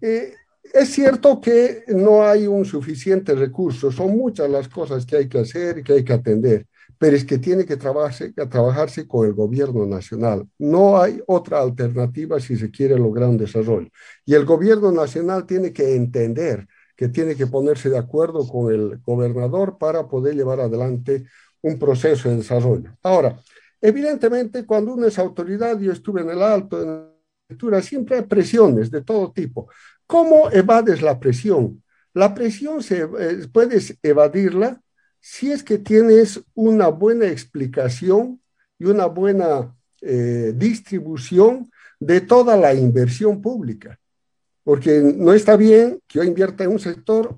eh, es cierto que no hay un suficiente recurso, son muchas las cosas que hay que hacer y que hay que atender, pero es que tiene que trabajarse, trabajarse con el gobierno nacional. No hay otra alternativa si se quiere lograr un desarrollo. Y el gobierno nacional tiene que entender que tiene que ponerse de acuerdo con el gobernador para poder llevar adelante un proceso de desarrollo. Ahora, evidentemente, cuando uno es autoridad, yo estuve en el alto, en la lectura, siempre hay presiones de todo tipo. ¿Cómo evades la presión? La presión se, eh, puedes evadirla si es que tienes una buena explicación y una buena eh, distribución de toda la inversión pública. Porque no está bien que yo invierta en un sector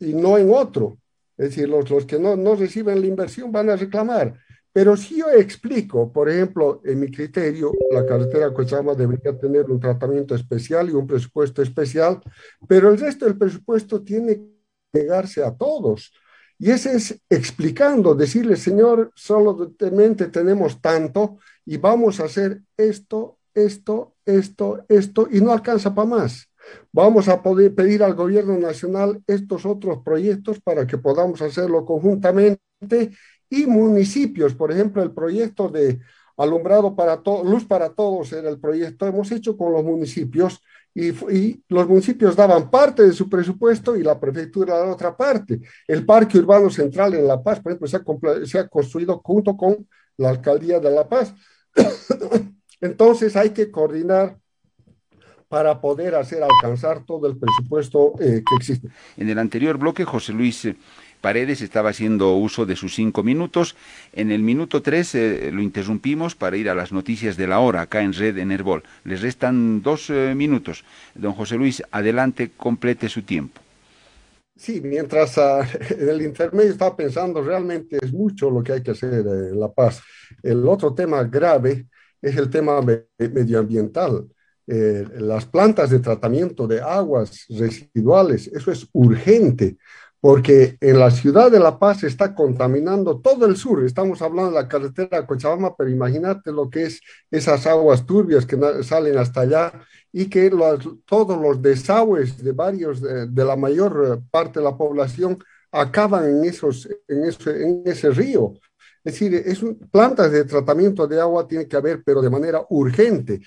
y no en otro. Es decir, los, los que no, no reciben la inversión van a reclamar. Pero si yo explico, por ejemplo, en mi criterio, la carretera Cochabamba debería tener un tratamiento especial y un presupuesto especial, pero el resto del presupuesto tiene que llegarse a todos. Y ese es explicando, decirle, Señor, solamente tenemos tanto y vamos a hacer esto, esto, esto, esto, y no alcanza para más. Vamos a poder pedir al gobierno nacional estos otros proyectos para que podamos hacerlo conjuntamente y municipios, por ejemplo, el proyecto de alumbrado para todos, luz para todos era el proyecto, hemos hecho con los municipios y, los municipios daban parte de su presupuesto y la prefectura la otra parte. El Parque Urbano Central en La Paz, por ejemplo, se ha, construido junto con la Alcaldía de La Paz. Entonces hay que coordinar para poder hacer alcanzar todo el presupuesto eh, que existe. En el anterior bloque, José Luis Paredes estaba haciendo uso de sus cinco minutos. En el minuto tres eh, lo interrumpimos para ir a las noticias de la hora acá en Red Enervol. Les restan dos eh, minutos. Don José Luis, adelante, complete su tiempo. Sí, mientras uh, en el intermedio estaba pensando, realmente es mucho lo que hay que hacer en La Paz. El otro tema grave es el tema medioambiental. Eh, las plantas de tratamiento de aguas residuales, eso es urgente, porque en la ciudad de La Paz se está contaminando todo el sur. Estamos hablando de la carretera Cochabamba, pero imagínate lo que es esas aguas turbias que salen hasta allá y que todos los desagües de varios, de, la mayor parte de la población acaban en, esos, en, ese, en ese río. Es decir, es plantas de tratamiento de agua tiene que haber, pero de manera urgente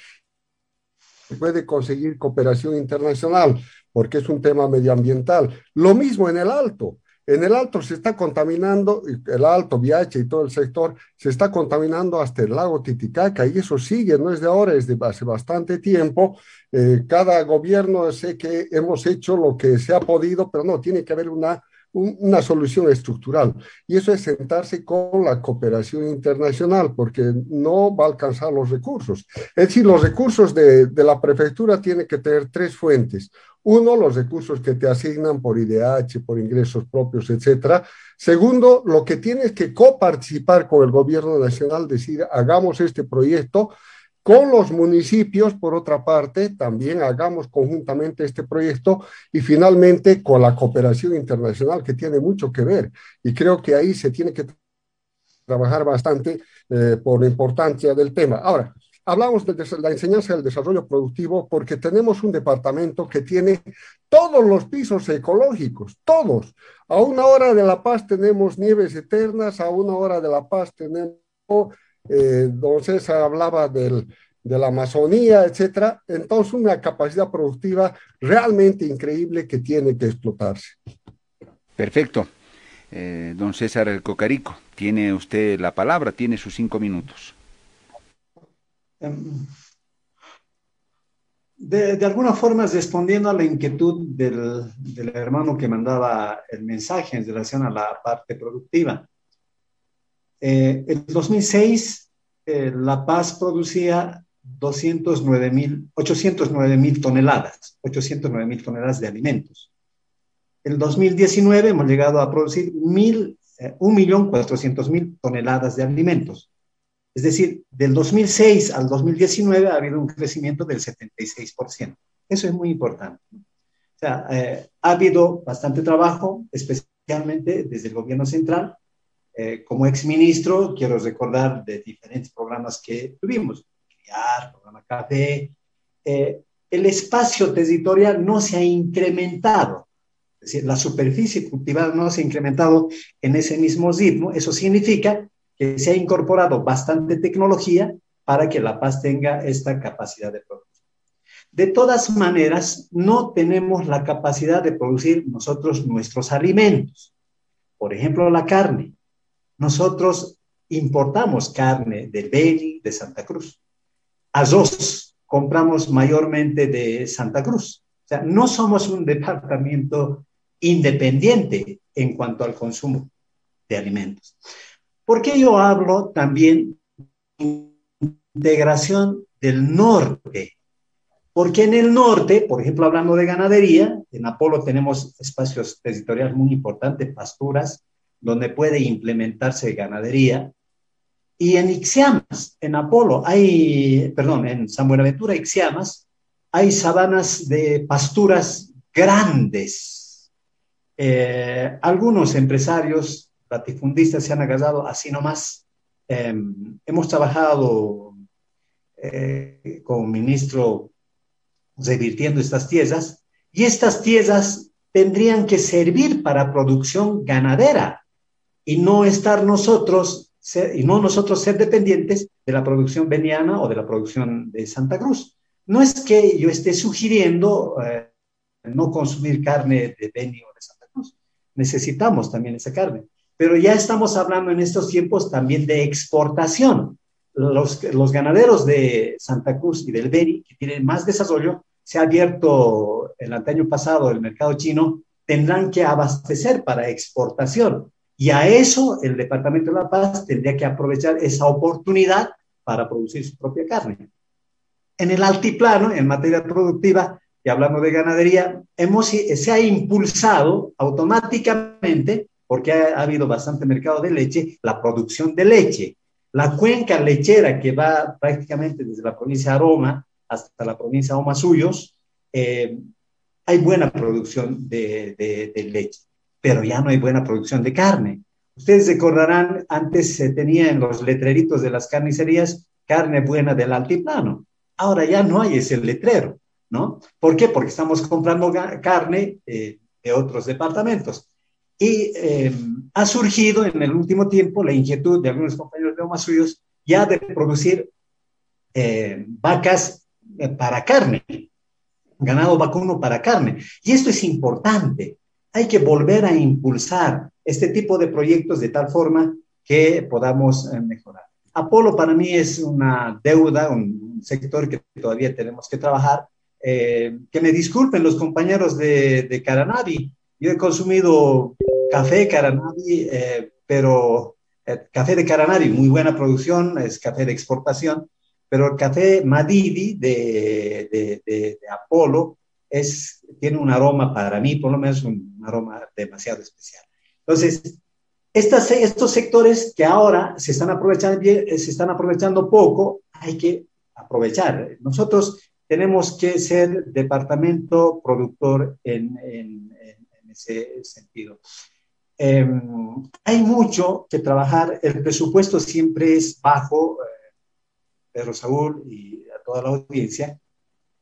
puede conseguir cooperación internacional, porque es un tema medioambiental. Lo mismo en el Alto. En el Alto se está contaminando, el Alto, Viache y todo el sector, se está contaminando hasta el lago Titicaca y eso sigue, no es de ahora, es de hace bastante tiempo. Eh, cada gobierno sé que hemos hecho lo que se ha podido, pero no, tiene que haber una una solución estructural. Y eso es sentarse con la cooperación internacional, porque no va a alcanzar los recursos. Es decir, los recursos de, de la prefectura tienen que tener tres fuentes. Uno, los recursos que te asignan por IDH, por ingresos propios, etcétera. Segundo, lo que tienes que coparticipar con el gobierno nacional, decir, hagamos este proyecto con los municipios, por otra parte, también hagamos conjuntamente este proyecto y finalmente con la cooperación internacional que tiene mucho que ver. Y creo que ahí se tiene que trabajar bastante eh, por la importancia del tema. Ahora, hablamos de la enseñanza del desarrollo productivo porque tenemos un departamento que tiene todos los pisos ecológicos, todos. A una hora de La Paz tenemos nieves eternas, a una hora de La Paz tenemos eh, don César hablaba del, de la Amazonía, etcétera. Entonces, una capacidad productiva realmente increíble que tiene que explotarse. Perfecto. Eh, don César El Cocarico, tiene usted la palabra, tiene sus cinco minutos. Em, de, alguna forma, respondiendo a la inquietud del, del, hermano que mandaba el mensaje en relación a la parte productiva. Eh, en 2006, eh, La Paz producía 209 mil, 809 mil toneladas, 809 mil toneladas de alimentos. En 2019 hemos llegado a producir mil, eh, 1.400.000 toneladas de alimentos. Es decir, del 2006 al 2019 ha habido un crecimiento del 76%. Eso es muy importante. O sea, eh, ha habido bastante trabajo, especialmente desde el gobierno central, eh, como exministro, quiero recordar de diferentes programas que tuvimos, CRIAR, programa Café. Eh, el espacio territorial no se ha incrementado, es decir, la superficie cultivada no se ha incrementado en ese mismo ritmo. Eso significa que se ha incorporado bastante tecnología para que La Paz tenga esta capacidad de producción. De todas maneras, no tenemos la capacidad de producir nosotros nuestros alimentos. Por ejemplo, la carne. Nosotros importamos carne de Beli, de Santa Cruz. Arroz compramos mayormente de Santa Cruz. O sea, no somos un departamento independiente en cuanto al consumo de alimentos. ¿Por qué yo hablo también de integración del norte? Porque en el norte, por ejemplo, hablando de ganadería, en Apolo tenemos espacios territoriales muy importantes, pasturas, donde puede implementarse ganadería. Y en Ixiamas, en Apolo, hay, perdón, en San Buenaventura, Ixiamas, hay sabanas de pasturas grandes. Eh, algunos empresarios latifundistas se han agarrado así nomás. Em, hemos trabajado eh, con ministro revirtiendo estas tierras y estas tierras tendrían que servir para producción ganadera y no estar nosotros y no nosotros ser dependientes de la producción veniana o de la producción de Santa Cruz. No es que yo esté sugiriendo eh, no consumir carne de Beni o de Santa Cruz. Necesitamos también esa carne. Pero ya estamos hablando en estos tiempos también de exportación. Los, los ganaderos de Santa Cruz y del Beni, que tienen más desarrollo, se ha abierto el año pasado el mercado chino, tendrán que abastecer para exportación. Y a eso el Departamento de La Paz tendría que aprovechar esa oportunidad para producir su propia carne. En el altiplano, en materia productiva, y hablando de ganadería, hemos, se ha impulsado automáticamente, porque ha, habido bastante mercado de leche, la producción de leche. La cuenca lechera que va prácticamente desde la provincia de Aroma hasta la provincia de Omasuyos, eh, hay buena producción de, de leche pero ya no hay buena producción de carne. Ustedes recordarán, antes se tenía en los letreritos de las carnicerías carne buena del altiplano. Ahora ya no hay ese letrero, ¿no? ¿Por qué? Porque estamos comprando carne eh, de otros departamentos. Y eh, ha surgido en el último tiempo la inquietud de algunos compañeros de Oma suyos ya de producir eh, vacas para carne, ganado vacuno para carne. Y esto es importante hay que volver a impulsar este tipo de proyectos de tal forma que podamos eh, mejorar. Apolo para mí es una deuda, un sector que todavía tenemos que trabajar. Eh, que me disculpen los compañeros de, de Caranavi. Yo he consumido café Caranavi, eh, pero café de Caranavi, muy buena producción, es café de exportación, pero el café Madidi de, de, Apolo es, tiene un aroma para mí, por lo menos un, aroma demasiado especial. Entonces, estos sectores que ahora se están, aprovechando, se están aprovechando poco, hay que aprovechar. Nosotros tenemos que ser departamento productor en, ese sentido. Em, hay mucho que trabajar, el presupuesto siempre es bajo, eh, Pedro Saúl y a toda la audiencia.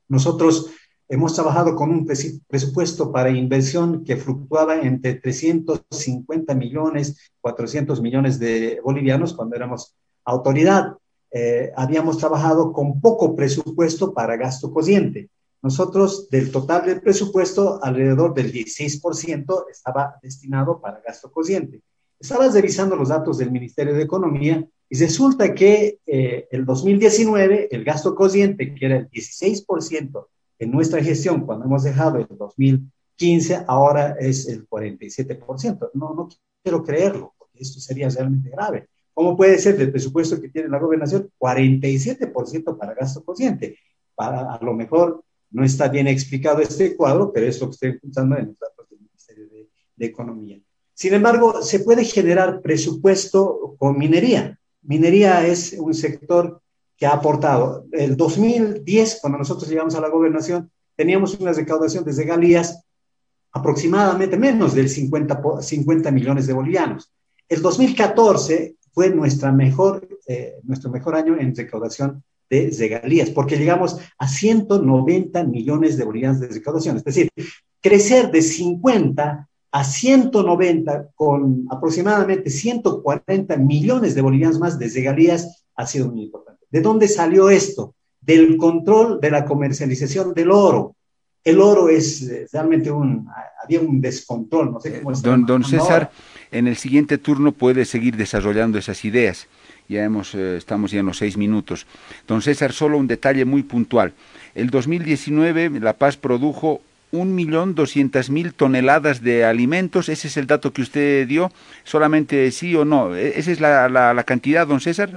Nosotros Hemos trabajado con un presupuesto para inversión que fluctuaba entre 350 millones, 400 millones de bolivianos cuando éramos autoridad. Eh, habíamos trabajado con poco presupuesto para gasto corriente. Nosotros, del total del presupuesto, alrededor del 16% estaba destinado para gasto corriente. Estaba revisando los datos del Ministerio de Economía y resulta que eh, el 2019, el gasto corriente, que era el 16% en nuestra gestión, cuando hemos dejado el 2015, ahora es el 47%. No, no quiero creerlo, porque esto sería realmente grave. ¿Cómo puede ser del presupuesto que tiene la gobernación 47% para gasto consciente? Para, a lo mejor no está bien explicado este cuadro, pero es lo que estoy escuchando en los datos del Ministerio de, Economía. Sin embargo, se puede generar presupuesto con minería. Minería es un sector que ha aportado. El 2010, cuando nosotros llegamos a la gobernación, teníamos una recaudación desde Galías aproximadamente menos del 50, 50 millones de bolivianos. El 2014 fue nuestra mejor, eh, nuestro mejor año en recaudación de regalías, porque llegamos a 190 millones de bolivianos de recaudación. Es decir, crecer de 50 a 190 con aproximadamente 140 millones de bolivianos más de regalías ha sido muy importante. ¿De dónde salió esto? Del control de la comercialización del oro. El oro es eh, realmente un, había un descontrol, no sé cómo eh, Don, don César, en el siguiente turno puede seguir desarrollando esas ideas. Ya hemos, eh, estamos ya en los seis minutos. Don César, solo un detalle muy puntual. El 2019 La Paz produjo un millón doscientas mil toneladas de alimentos. Ese es el dato que usted dio. Solamente sí o no. E, esa es la, la, cantidad, don César.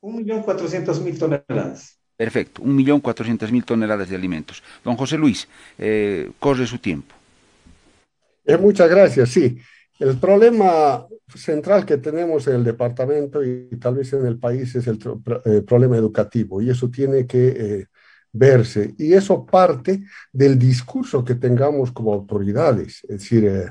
Un millón cuatrocientos mil toneladas. Perfecto, un millón cuatrocientos mil toneladas de alimentos. Don José Luis, eh, corre su tiempo. Eh, muchas gracias, sí. El problema central que tenemos en el departamento y tal vez en el país es el, problema educativo y eso tiene que verse. Y eso parte del discurso que tengamos como autoridades. Es decir, eh,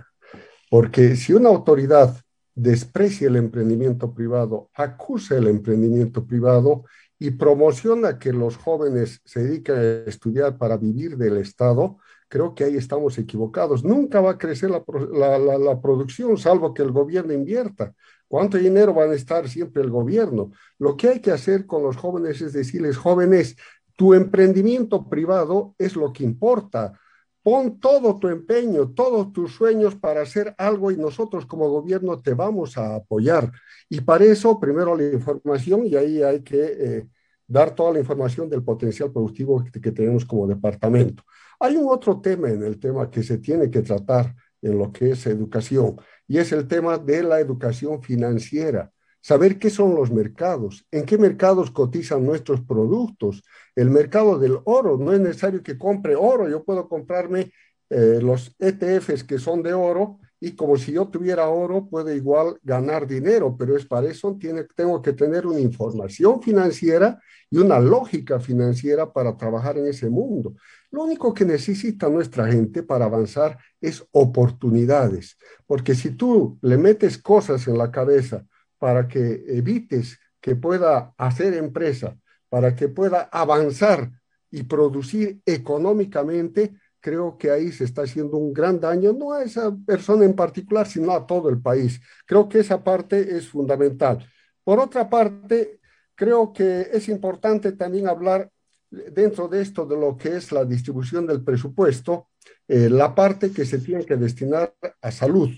porque si una autoridad desprecia el emprendimiento privado, acusa el emprendimiento privado y promociona que los jóvenes se dediquen a estudiar para vivir del Estado, creo que ahí estamos equivocados. Nunca va a crecer la, producción, salvo que el gobierno invierta. ¿Cuánto dinero va a estar siempre el gobierno? Lo que hay que hacer con los jóvenes es decirles, jóvenes, tu emprendimiento privado es lo que importa. Pon todo tu empeño, todos tus sueños para hacer algo y nosotros como gobierno te vamos a apoyar. Y para eso, primero la información y ahí hay que eh, dar toda la información del potencial productivo que tenemos como departamento. Hay un otro tema en el tema que se tiene que tratar en lo que es educación y es el tema de la educación financiera saber qué son los mercados, en qué mercados cotizan nuestros productos. El mercado del oro, no es necesario que compre oro, yo puedo comprarme eh, los ETFs que son de oro y como si yo tuviera oro puedo igual ganar dinero, pero es para eso tiene, tengo que tener una información financiera y una lógica financiera para trabajar en ese mundo. Lo único que necesita nuestra gente para avanzar es oportunidades, porque si tú le metes cosas en la cabeza, para que evites que pueda hacer empresa, para que pueda avanzar y producir económicamente, creo que ahí se está haciendo un gran daño, no a esa persona en particular, sino a todo el país. Creo que esa parte es fundamental. Por otra parte, creo que es importante también hablar dentro de esto de lo que es la distribución del presupuesto, eh, la parte que se tiene que destinar a salud.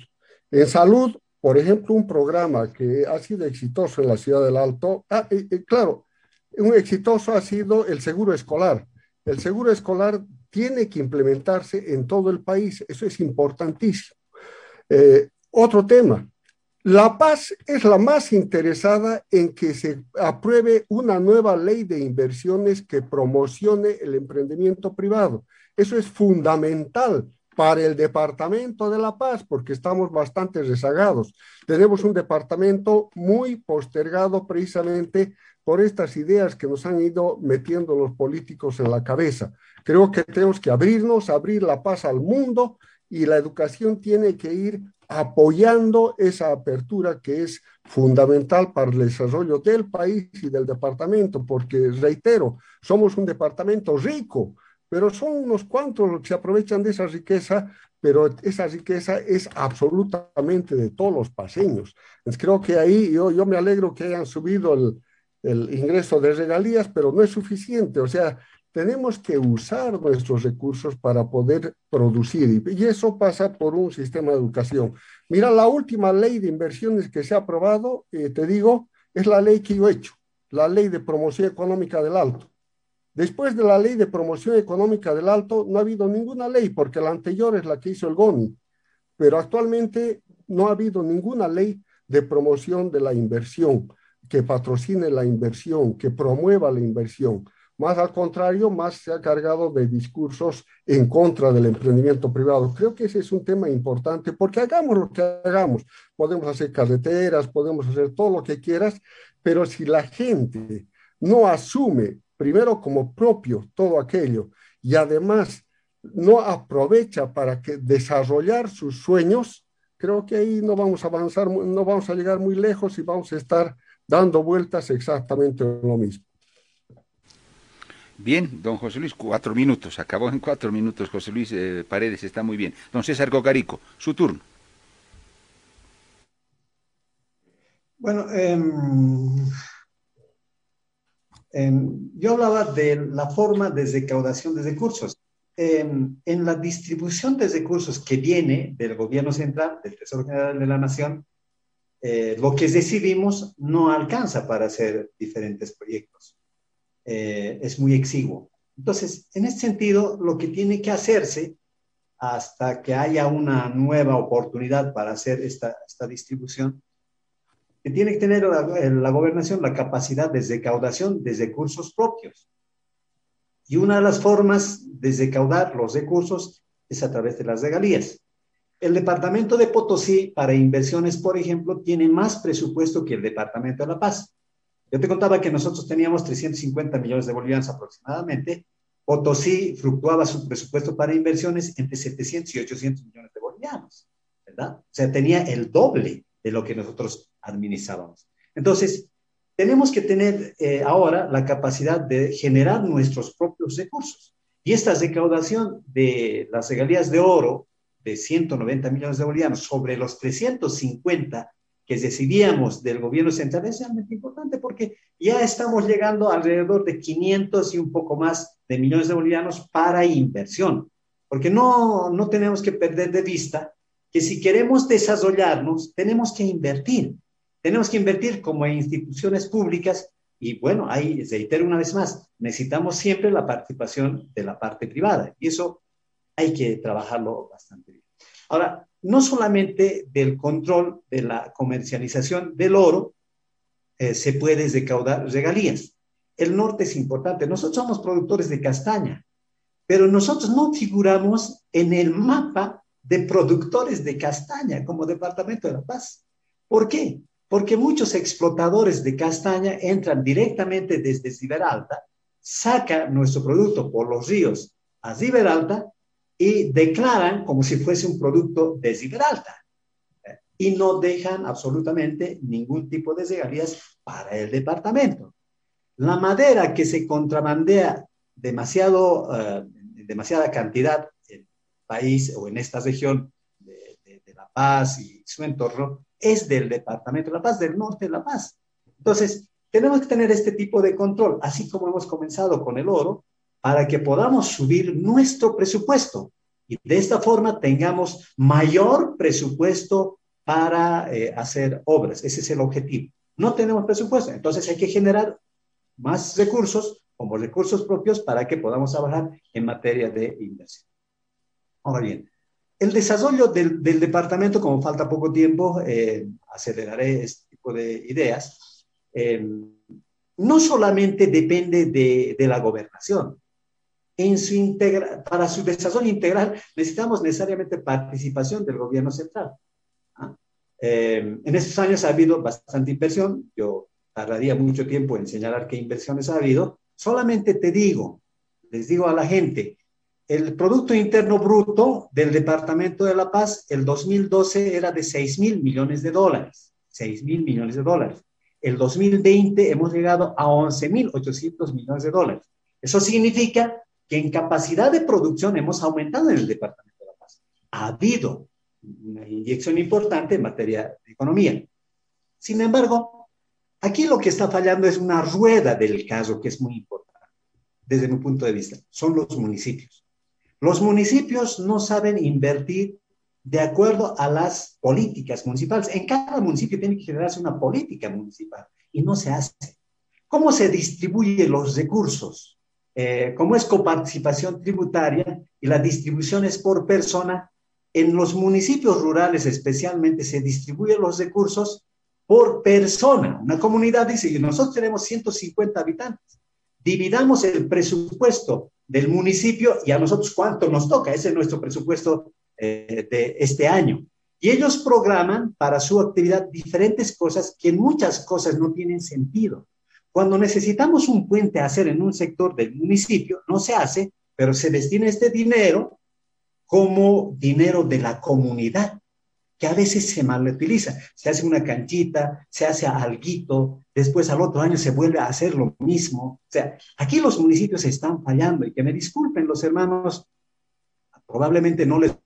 En salud por ejemplo, un programa que ha sido exitoso en la ciudad del Alto, ah, claro, un exitoso ha sido el seguro escolar. El seguro escolar tiene que implementarse en todo el país, eso es importantísimo. Eh, otro tema, La Paz es la más interesada en que se apruebe una nueva ley de inversiones que promocione el emprendimiento privado. Eso es fundamental para el Departamento de La Paz, porque estamos bastante rezagados. Tenemos un departamento muy postergado precisamente por estas ideas que nos han ido metiendo los políticos en la cabeza. Creo que tenemos que abrirnos, abrir la paz al mundo y la educación tiene que ir apoyando esa apertura que es fundamental para el desarrollo del país y del departamento, porque, reitero, somos un departamento rico, pero son unos cuantos los que se aprovechan de esa riqueza, pero esa riqueza es absolutamente de todos los paseños. Entonces creo que ahí yo, yo me alegro que hayan subido el, el ingreso de regalías, pero no es suficiente. O sea, tenemos que usar nuestros recursos para poder producir y, eso pasa por un sistema de educación. Mira, la última ley de inversiones que se ha aprobado, eh, te digo, es la ley que yo he hecho, la ley de promoción económica del alto. Después de la ley de promoción económica del alto, no ha habido ninguna ley, porque la anterior es la que hizo el GONI, pero actualmente no ha habido ninguna ley de promoción de la inversión, que patrocine la inversión, que promueva la inversión. Más al contrario, más se ha cargado de discursos en contra del emprendimiento privado. Creo que ese es un tema importante porque hagamos lo que hagamos. Podemos hacer carreteras, podemos hacer todo lo que quieras, pero si la gente no asume primero como propio todo aquello y además no aprovecha para que desarrollar sus sueños, creo que ahí no vamos a avanzar, no vamos a llegar muy lejos y vamos a estar dando vueltas exactamente lo mismo. Bien, don José Luis, cuatro minutos, acabó en cuatro minutos José Luis eh, Paredes, está muy bien. Don César Cocarico, su turno. Bueno, eh, yo hablaba de la forma de recaudación de recursos. en la distribución de recursos que viene del gobierno central, del Tesoro General de la Nación, eh, lo que decidimos no alcanza para hacer diferentes proyectos. Eh, es muy exiguo. Entonces, en este sentido, lo que tiene que hacerse hasta que haya una nueva oportunidad para hacer esta, esta distribución tiene que tener la, gobernación la capacidad de recaudación de recursos propios. Y una de las formas de recaudar los recursos es a través de las regalías. El departamento de Potosí para inversiones, por ejemplo, tiene más presupuesto que el departamento de La Paz. Yo te contaba que nosotros teníamos 350 millones de bolivianos aproximadamente Potosí fluctuaba su presupuesto para inversiones entre 700 y 800 millones de bolivianos, ¿verdad? O sea, tenía el doble de lo que nosotros administrábamos. Entonces, tenemos que tener eh, ahora la capacidad de generar nuestros propios recursos. Y esta recaudación de las regalías de oro de 190 millones de bolivianos sobre los 350 que decidíamos del gobierno central es realmente importante porque ya estamos llegando alrededor de 500 y un poco más de millones de bolivianos para inversión. Porque no, no tenemos que perder de vista que si queremos desarrollarnos, tenemos que invertir. Tenemos que invertir como instituciones públicas y bueno, ahí reitero una vez más, necesitamos siempre la participación de la parte privada y eso hay que trabajarlo bastante bien. Ahora, no solamente del control de la comercialización del oro eh, se puede recaudar regalías. El norte es importante. Nosotros somos productores de castaña, pero nosotros no figuramos en el mapa de productores de castaña como Departamento de La Paz. ¿Por qué? Porque muchos explotadores de castaña entran directamente desde Ciberalta, sacan nuestro producto por los ríos a Ciberalta y declaran como si fuese un producto de Ciberalta y no dejan absolutamente ningún tipo de regalías para el departamento. La madera que se contrabandea demasiado, uh, demasiada cantidad en el país o en esta región de, de La Paz y su entorno es del departamento de La Paz, del norte de La Paz. Entonces, tenemos que tener este tipo de control, así como hemos comenzado con el oro, para que podamos subir nuestro presupuesto y de esta forma tengamos mayor presupuesto para eh, hacer obras. Ese es el objetivo. No tenemos presupuesto, entonces hay que generar más recursos como recursos propios para que podamos trabajar en materia de inversión. Ahora bien, el desarrollo del, departamento, como falta poco tiempo, eh, aceleraré este tipo de ideas, eh, no solamente depende de, de la gobernación, en su integra para su desarrollo integral necesitamos necesariamente participación del gobierno central. ¿ah? Eh, en estos años ha habido bastante inversión, yo tardaría mucho tiempo en señalar qué inversiones ha habido, solamente te digo, les digo a la gente, el Producto Interno Bruto del Departamento de La Paz, el 2012 era de 6 mil millones de dólares, 6 mil millones de dólares. El 2020 hemos llegado a 11 mil 800 millones de dólares. Eso significa que en capacidad de producción hemos aumentado en el Departamento de La Paz. Ha habido una inyección importante en materia de economía. Sin embargo, aquí lo que está fallando es una rueda del caso que es muy importante desde mi punto de vista. Son los municipios. Los municipios no saben invertir de acuerdo a las políticas municipales. En cada municipio tiene que generarse una política municipal y no se hace. ¿Cómo se distribuyen los recursos? Eh, como es coparticipación tributaria y la distribución es por persona, en los municipios rurales especialmente se distribuyen los recursos por persona. Una comunidad dice, nosotros tenemos 150 habitantes, dividamos el presupuesto del municipio y a nosotros cuánto nos toca, ese es nuestro presupuesto eh, de este año. Y ellos programan para su actividad diferentes cosas que en muchas cosas no tienen sentido. Cuando necesitamos un puente a hacer en un sector del municipio, no se hace, pero se destina este dinero como dinero de la comunidad, que a veces se mal utiliza. Se hace una canchita, se hace alguito, después al otro año se vuelve a hacer lo mismo. O sea, aquí los municipios están fallando y que me disculpen los hermanos, probablemente no les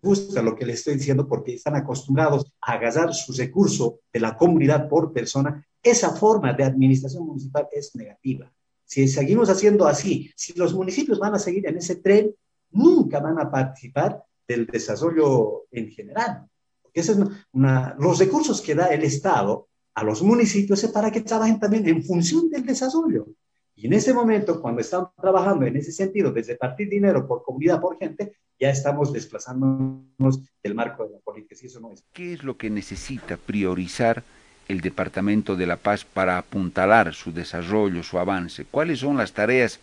gusta lo que les estoy diciendo porque están acostumbrados a agarrar su recurso de la comunidad por persona esa forma de administración municipal es negativa. Si seguimos haciendo así, si los municipios van a seguir en ese tren, nunca van a participar del desarrollo en general. Porque es una, los recursos que da el Estado a los municipios es para que trabajen también en función del desarrollo. Y en ese momento, cuando están trabajando en ese sentido, desde partir dinero por comunidad, por gente, ya estamos desplazándonos del marco de la política. Si eso no es. ¿Qué es lo que necesita priorizar el Departamento de La Paz para apuntalar su desarrollo, su avance? ¿Cuáles son las tareas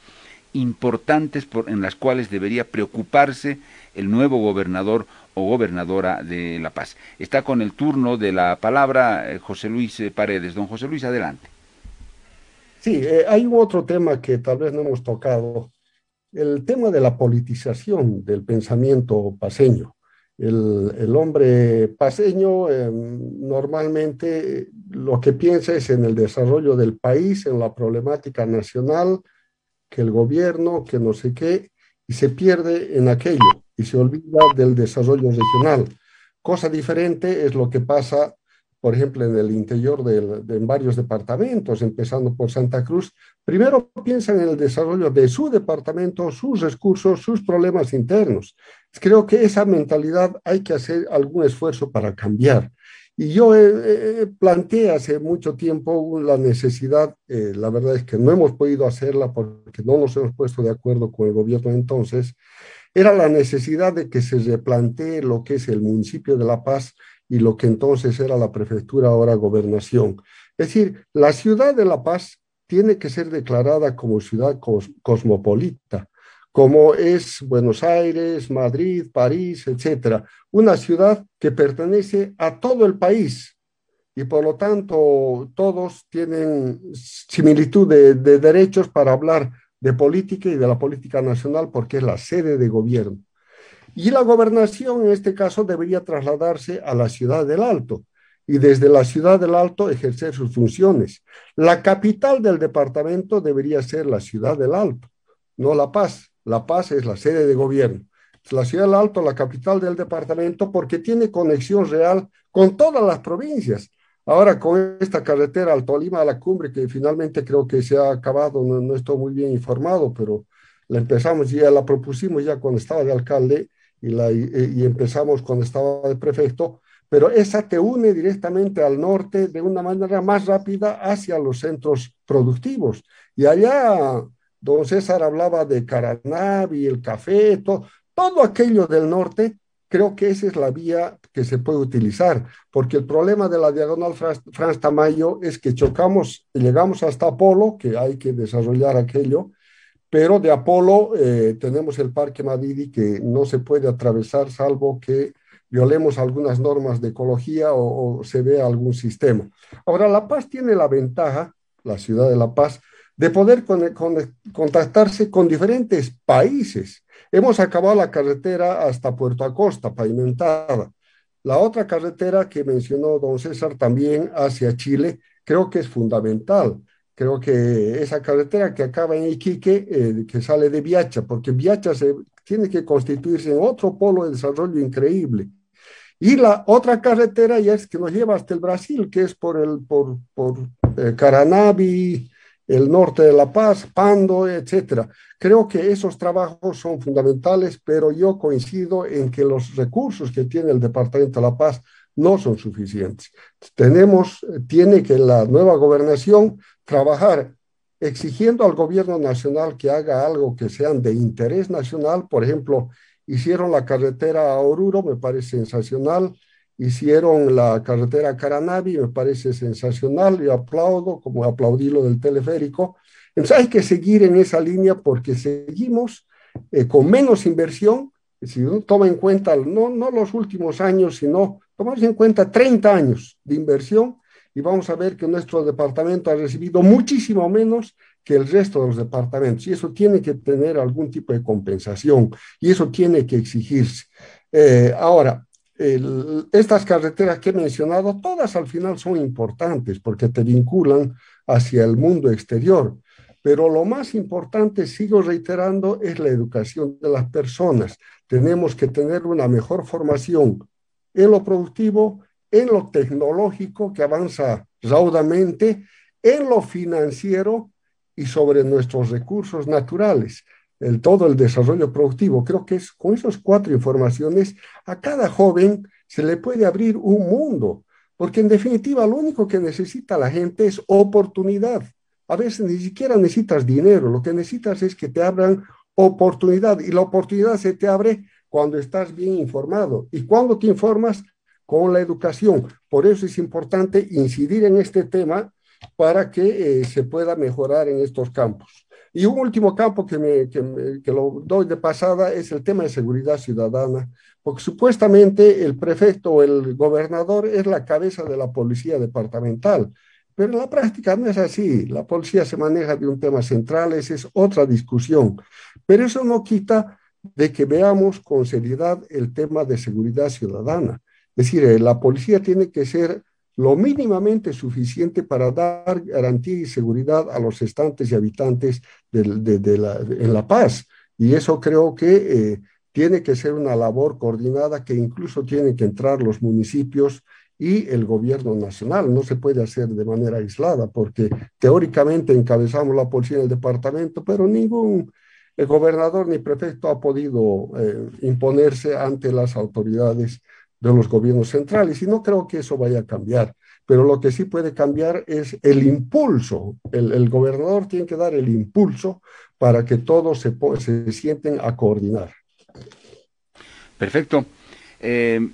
importantes por, en las cuales debería preocuparse el nuevo gobernador o gobernadora de La Paz? Está con el turno de la palabra eh, José Luis eh, Paredes. Don José Luis, adelante. Sí, eh, hay otro tema que tal vez no hemos tocado el tema de la politización del pensamiento paseño. El, hombre paseño em, normalmente lo que piensa es en el desarrollo del país, en la problemática nacional, que el gobierno, que no sé qué, y se pierde en aquello y se olvida del desarrollo regional. Cosa diferente es lo que pasa por ejemplo, en el interior de, en varios departamentos, empezando por Santa Cruz, primero piensan en el desarrollo de su departamento, sus recursos, sus problemas internos. Creo que esa mentalidad hay que hacer algún esfuerzo para cambiar. Y yo planteé hace mucho tiempo la necesidad, eh, la verdad es que no hemos podido hacerla porque no nos hemos puesto de acuerdo con el gobierno entonces, era la necesidad de que se replantee lo que es el municipio de La Paz y lo que entonces era la prefectura, ahora gobernación. Es decir, la ciudad de La Paz tiene que ser declarada como ciudad cosmopolita, como es Buenos Aires, Madrid, París, etcétera. Una ciudad que pertenece a todo el país y por lo tanto todos tienen similitud de, de derechos para hablar de política y de la política nacional porque es la sede de gobierno. Y la gobernación en este caso debería trasladarse a la ciudad del Alto y desde la ciudad del Alto ejercer sus funciones. La capital del departamento debería ser la ciudad del Alto, no La Paz. La Paz es la sede de gobierno. La ciudad del Alto, la capital del departamento, porque tiene conexión real con todas las provincias. Ahora con esta carretera al Tolima a la cumbre, que finalmente creo que se ha acabado, no, estoy muy bien informado, pero la empezamos ya la propusimos ya cuando estaba de alcalde, y, y, empezamos cuando estaba de prefecto, pero esa te une directamente al norte de una manera más rápida hacia los centros productivos. Y allá, don César hablaba de Caranavi, el café, todo, todo aquello del norte, creo que esa es la vía que se puede utilizar, porque el problema de la diagonal Franz Tamayo es que chocamos, llegamos hasta Apolo, que hay que desarrollar aquello, pero de Apolo eh, tenemos el Parque Madidi que no se puede atravesar salvo que violemos algunas normas de ecología o, se vea algún sistema. Ahora, La Paz tiene la ventaja, la ciudad de La Paz, de poder contactarse con diferentes países. Hemos acabado la carretera hasta Puerto Acosta, pavimentada. La otra carretera que mencionó don César también hacia Chile, creo que es fundamental creo que esa carretera que acaba en Iquique, eh, que sale de Viacha, porque Viacha tiene que constituirse en otro polo de desarrollo increíble. Y la otra carretera es que nos lleva hasta el Brasil, que es por, el, por, por eh, Caranavi, el norte de La Paz, Pando, etcétera. Creo que esos trabajos son fundamentales, pero yo coincido en que los recursos que tiene el Departamento de La Paz no son suficientes. Tenemos, tiene que la nueva gobernación trabajar exigiendo al gobierno nacional que haga algo que sean de interés nacional. Por ejemplo, hicieron la carretera a Oruro, me parece sensacional. Hicieron la carretera Caranavi, me parece sensacional. y aplaudo, como aplaudí lo del teleférico. Entonces hay que seguir en esa línea porque seguimos eh, con menos inversión. Si uno toma en cuenta, no, no los últimos años, sino tomamos en cuenta 30 años de inversión, y vamos a ver que nuestro departamento ha recibido muchísimo menos que el resto de los departamentos y eso tiene que tener algún tipo de compensación y eso tiene que exigirse. Eh, ahora, estas carreteras que he mencionado, todas al final son importantes porque te vinculan hacia el mundo exterior, pero lo más importante, sigo reiterando, es la educación de las personas. Tenemos que tener una mejor formación en lo productivo, en lo tecnológico que avanza raudamente, en lo financiero y sobre nuestros recursos naturales, el todo el desarrollo productivo. Creo que es con esas cuatro informaciones a cada joven se le puede abrir un mundo, porque en definitiva lo único que necesita la gente es oportunidad. A veces ni siquiera necesitas dinero, lo que necesitas es que te abran oportunidad y la oportunidad se te abre cuando estás bien informado. Y cuando te informas, con la educación. Por eso es importante incidir en este tema para que eh, se pueda mejorar en estos campos. Y un último campo que, me, que, que, lo doy de pasada es el tema de seguridad ciudadana, porque supuestamente el prefecto o el gobernador es la cabeza de la policía departamental, Pero en la práctica no es así. La policía se maneja de un tema central, esa es otra discusión. Pero eso no quita de que veamos con seriedad el tema de seguridad ciudadana. Es decir, eh, la policía tiene que ser lo mínimamente suficiente para dar garantía y seguridad a los estantes y habitantes de, la, en La Paz. Y eso creo que eh, tiene que ser una labor coordinada que incluso tienen que entrar los municipios y el gobierno nacional. No se puede hacer de manera aislada porque teóricamente encabezamos la policía en el departamento, pero ningún el gobernador ni prefecto ha podido eh, imponerse ante las autoridades de los gobiernos centrales y no creo que eso vaya a cambiar. Pero lo que sí puede cambiar es el impulso. El, gobernador tiene que dar el impulso para que todos se, se sienten a coordinar. Perfecto. Eh,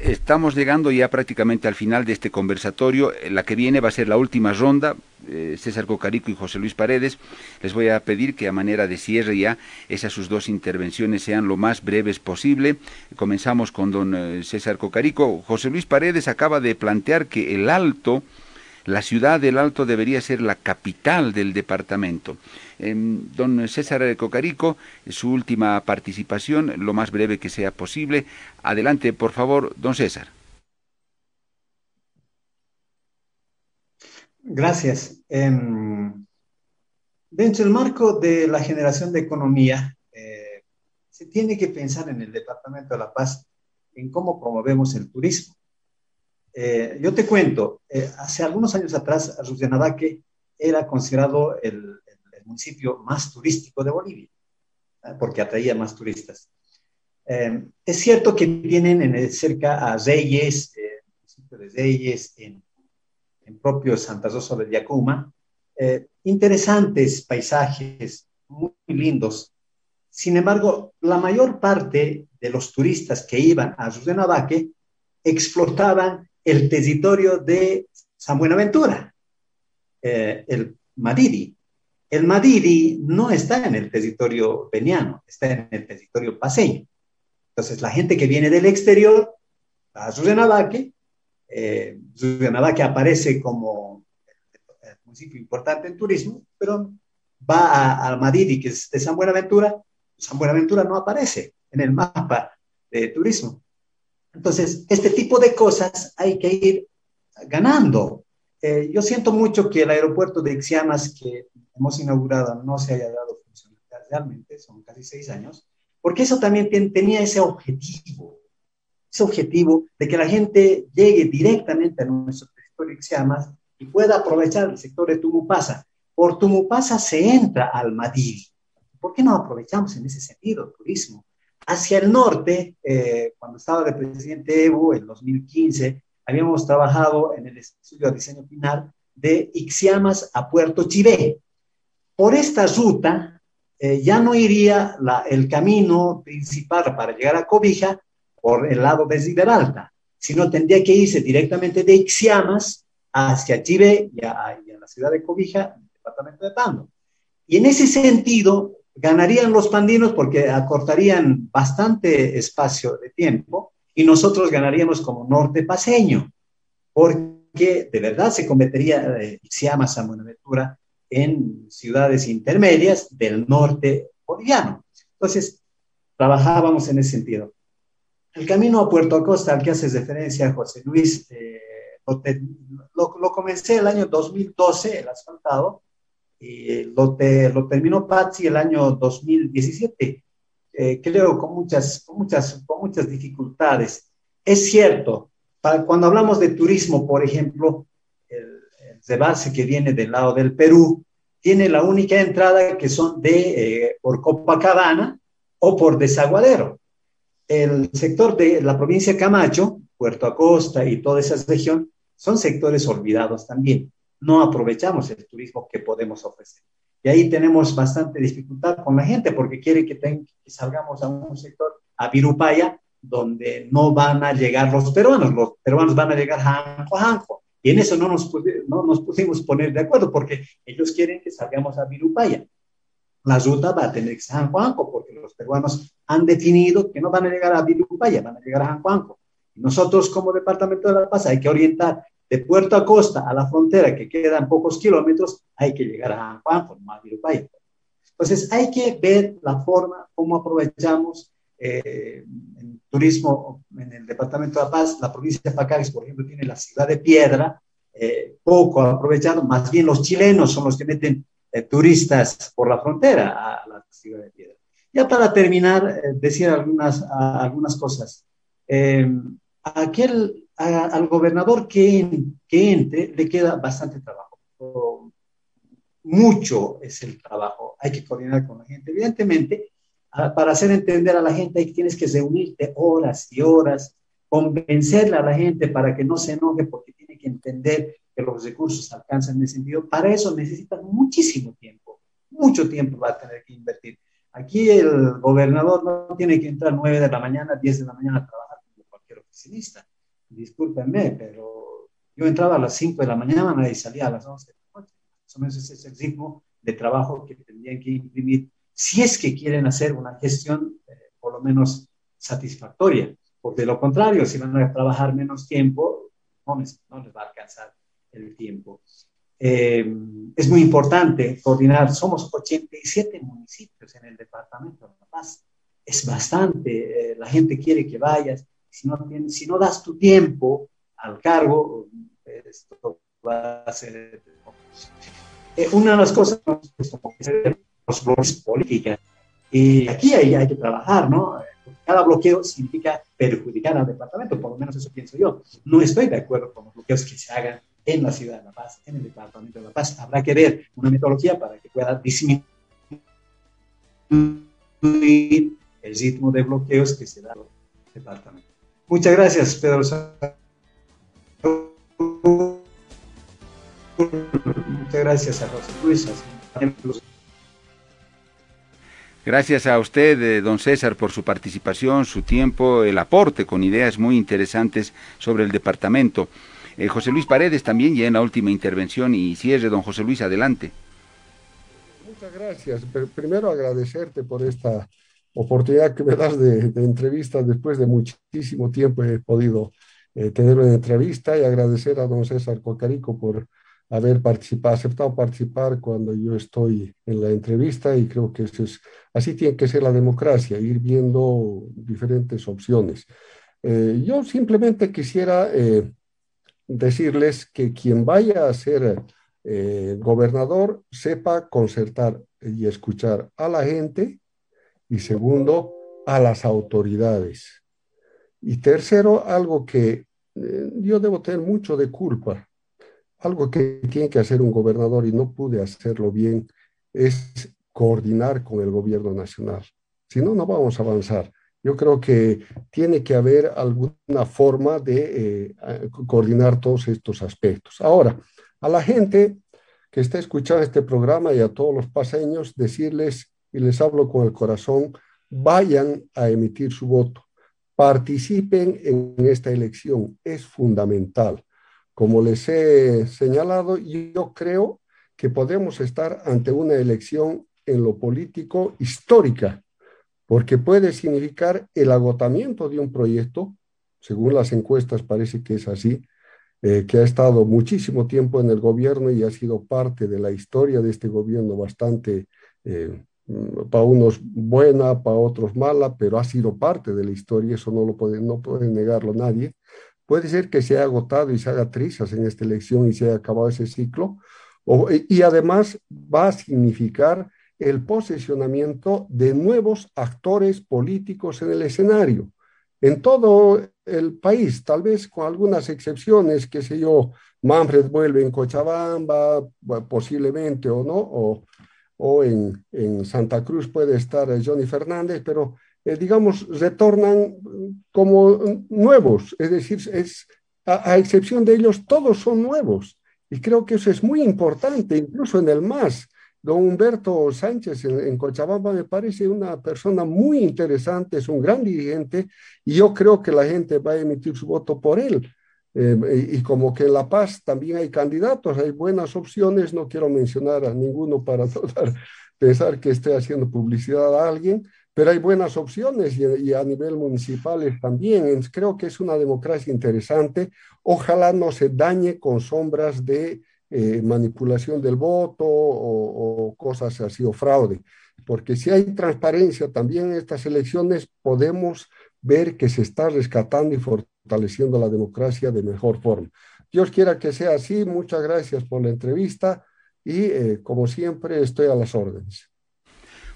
estamos llegando ya prácticamente al final de este conversatorio. La que viene va a ser la última ronda. Eh, César Cocarico y José Luis Paredes. Les voy a pedir que a manera de cierre ya esas sus dos intervenciones sean lo más breves posible. Comenzamos con don eh, César Cocarico. José Luis Paredes acaba de plantear que el Alto, la ciudad del Alto debería ser la capital del departamento. Em, don César Cocarico, su última participación, lo más breve que sea posible. Adelante, por favor, don César. Gracias. Em, dentro del marco de la generación de economía, eh, se tiene que pensar en el Departamento de La Paz en cómo promovemos el turismo. Eh, yo te cuento, eh, hace algunos años atrás, Arruzianabaque era considerado el, municipio más turístico de Bolivia, porque atraía más turistas. Eh, es cierto que tienen en cerca a Reyes, el municipio de Reyes, en, en propio Santa Rosa de Yacuma, interesantes paisajes, muy lindos. Sin embargo, la mayor parte de los turistas que iban a Arruzianabaque explotaban el territorio de San Buenaventura, eh, el Madidi. El Madidi no está en el territorio veniano, está en el territorio paseño. Entonces, la gente que viene del exterior a Zurrianabaque, eh, aparece como el municipio importante en turismo, pero va al Madidi, que es de San Buenaventura, San Buenaventura no aparece en el mapa de turismo. Entonces, este tipo de cosas hay que ir ganando. Eh, yo siento mucho que el aeropuerto de Ixiamas que hemos inaugurado no se haya dado funcionalidad realmente, son casi seis años, porque eso también tenía ese objetivo, ese objetivo de que la gente llegue directamente a nuestro territorio Ixiamas y pueda aprovechar el sector de Tumupasa. Por Tumupasa se entra al Madrid. ¿Por qué no aprovechamos en ese sentido el turismo? Hacia el norte, eh, cuando estaba de presidente Evo en 2015, habíamos trabajado en el estudio de diseño final de Ixiamas a Puerto Chivé. Por esta ruta eh, ya no iría el camino principal para llegar a Cobija por el lado de Ziberalta, sino tendría que irse directamente de Ixiamas hacia Chivé y a, y a la ciudad de Cobija, en el departamento de Pando. Y en ese sentido, ganarían los pandinos porque acortarían bastante espacio de tiempo y nosotros ganaríamos como norte paseño, porque de verdad se convertiría eh, llama San Buenaventura en ciudades intermedias del norte boliviano. Entonces, trabajábamos en ese sentido. El camino a Puerto Acosta al que haces referencia, José Luis, eh, lo, lo, comencé el año 2012, el asfaltado, y lo, lo terminó Patsy el año 2017, eh, creo con muchas, con, muchas, con muchas dificultades. Es cierto, cuando hablamos de turismo, por ejemplo, el, el base que viene del lado del Perú tiene la única entrada que son de eh, por Copacabana o por Desaguadero. El sector de la provincia Camacho, Puerto Acosta y toda esa región son sectores olvidados también no aprovechamos el turismo que podemos ofrecer. Y ahí tenemos bastante dificultad con la gente porque quiere que, salgamos a un sector, a Virupaya, donde no van a llegar los peruanos, los peruanos van a llegar a Janjo, Y en eso no nos, no nos pusimos poner de acuerdo porque ellos quieren que salgamos a Virupaya. La ruta va a tener que ser Janjo porque los peruanos han definido que no van a llegar a Virupaya, van a llegar a Janjo. Nosotros como Departamento de La Paz hay que orientar de puerto a costa a la frontera, que quedan pocos kilómetros, hay que llegar a Juan, Mavirupay. Entonces, hay que ver la forma como aprovechamos eh, en turismo en el departamento de La Paz, la provincia de Pacares, por ejemplo, tiene la ciudad de Piedra, eh, poco aprovechado, más bien los chilenos son los que meten eh, turistas por la frontera a la ciudad de Piedra. Ya para terminar, decir algunas, algunas cosas. aquel, al gobernador que, que entre le queda bastante trabajo. mucho es el trabajo. Hay que coordinar con la gente. Evidentemente, para hacer entender a la gente hay, tienes que reunirte horas y horas, convencerle a la gente para que no se enoje porque tiene que entender que los recursos alcanzan en ese sentido. Para eso necesitas muchísimo tiempo, mucho tiempo va a tener que invertir. Aquí el gobernador no tiene que entrar 9 de la mañana, 10 de la mañana a trabajar como cualquier oficinista. Discúlpenme, pero yo entraba a las 5 de la mañana y salía a las 11 de la noche. Más ese es el ritmo de trabajo que tendrían que imprimir si es que quieren hacer una gestión eh, por lo menos satisfactoria, porque de lo contrario, si van a trabajar menos tiempo, no les, va a alcanzar el tiempo. Eh, es muy importante coordinar, somos 87 municipios en el departamento de La Paz, es bastante, eh, la gente quiere que vayas, si no, das tu tiempo al cargo, esto va a ser... una de las cosas que los bloques políticos. Y aquí hay, hay que trabajar, ¿no? Cada bloqueo significa perjudicar al departamento, por lo menos eso pienso yo. No estoy de acuerdo con los bloqueos que se hagan en la ciudad de La Paz, en el departamento de La Paz. Habrá que ver una metodología para que pueda disminuir el ritmo de bloqueos que se da en el departamento. Muchas gracias, Pedro. Muchas gracias a José Luis. Gracias a usted, eh, don César, por su participación, su tiempo, el aporte con ideas muy interesantes sobre el departamento. Eh, José Luis Paredes también ya en la última intervención y cierre, don José Luis, adelante. Muchas gracias. Primero agradecerte por esta oportunidad que me das de, entrevista. Después de muchísimo tiempo he podido eh, tener una entrevista y agradecer a don César Cocarico por haber participado, aceptado participar cuando yo estoy en la entrevista y creo que eso es, así tiene que ser la democracia, ir viendo diferentes opciones. Eh, yo simplemente quisiera eh, decirles que quien vaya a ser eh, gobernador sepa concertar y escuchar a la gente y segundo, a las autoridades. Y tercero, algo que yo debo tener mucho de culpa algo que tiene que hacer un gobernador y no pude hacerlo bien es coordinar con el gobierno nacional. Si no, no vamos a avanzar. Yo creo que tiene que haber alguna forma de eh, coordinar todos estos aspectos. Ahora, a la gente que está escuchando este programa y a todos los paseños, decirles, y les hablo con el corazón, vayan a emitir su voto, participen en esta elección, es fundamental. Como les he señalado, yo creo que podemos estar ante una elección en lo político histórica, porque puede significar el agotamiento de un proyecto, según las encuestas parece que es así, eh, que ha estado muchísimo tiempo en el gobierno y ha sido parte de la historia de este gobierno bastante, eh, para unos buena, para otros mala, pero ha sido parte de la historia, eso no lo puede, no puede negarlo nadie. Puede ser que se haya agotado y se haga trizas en esta elección y se haya acabado ese ciclo, y además va a significar el posicionamiento de nuevos actores políticos en el escenario, en todo el país, tal vez con algunas excepciones, qué sé yo, Manfred vuelve en Cochabamba, posiblemente o no, o, o en, en Santa Cruz puede estar Johnny Fernández, pero eh, digamos, retornan como nuevos, es decir, es, a, excepción de ellos, todos son nuevos. Y creo que eso es muy importante, incluso en el MAS. Don Humberto Sánchez en, Cochabamba me parece una persona muy interesante, es un gran dirigente y yo creo que la gente va a emitir su voto por él. Eh, y, como que en La Paz también hay candidatos, hay buenas opciones, no quiero mencionar a ninguno para no pensar que esté haciendo publicidad a alguien, pero hay buenas opciones y, a nivel municipal también. Creo que es una democracia interesante. Ojalá no se dañe con sombras de eh, manipulación del voto o, o, cosas así, o fraude. Porque si hay transparencia también en estas elecciones, podemos ver que se está rescatando y fortaleciendo la democracia de mejor forma. Dios quiera que sea así. Muchas gracias por la entrevista y eh, como siempre estoy a las órdenes.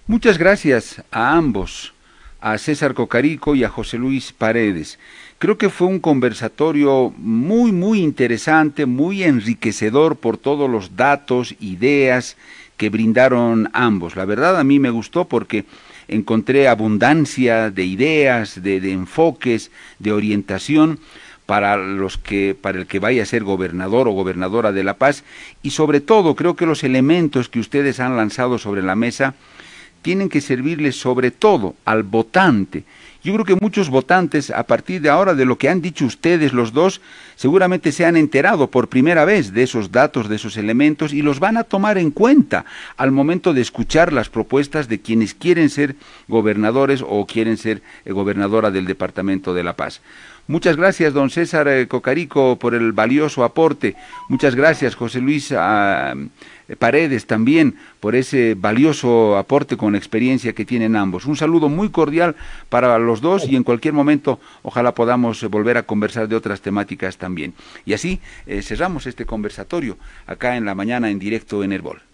Muchas gracias a ambos, a César Cocarico y a José Luis Paredes. Creo que fue un conversatorio muy, muy interesante, muy enriquecedor por todos los datos, ideas que brindaron ambos. La verdad a mí me gustó porque encontré abundancia de ideas, de, enfoques, de orientación para los que para el que vaya a ser gobernador o gobernadora de La Paz y sobre todo creo que los elementos que ustedes han lanzado sobre la mesa tienen que servirle sobre todo al votante. Yo creo que muchos votantes, a partir de ahora, de lo que han dicho ustedes los dos, seguramente se han enterado por primera vez de esos datos, de esos elementos, y los van a tomar en cuenta al momento de escuchar las propuestas de quienes quieren ser gobernadores o quieren ser eh, gobernadora del Departamento de La Paz. Muchas gracias, don César eh, Cocarico, por el valioso aporte. Muchas gracias, José Luis. Ah, Paredes también por ese valioso aporte con experiencia que tienen ambos. Un saludo muy cordial para los dos y en cualquier momento ojalá podamos volver a conversar de otras temáticas también. Y así eh, cerramos este conversatorio acá en la mañana en directo en Herbol.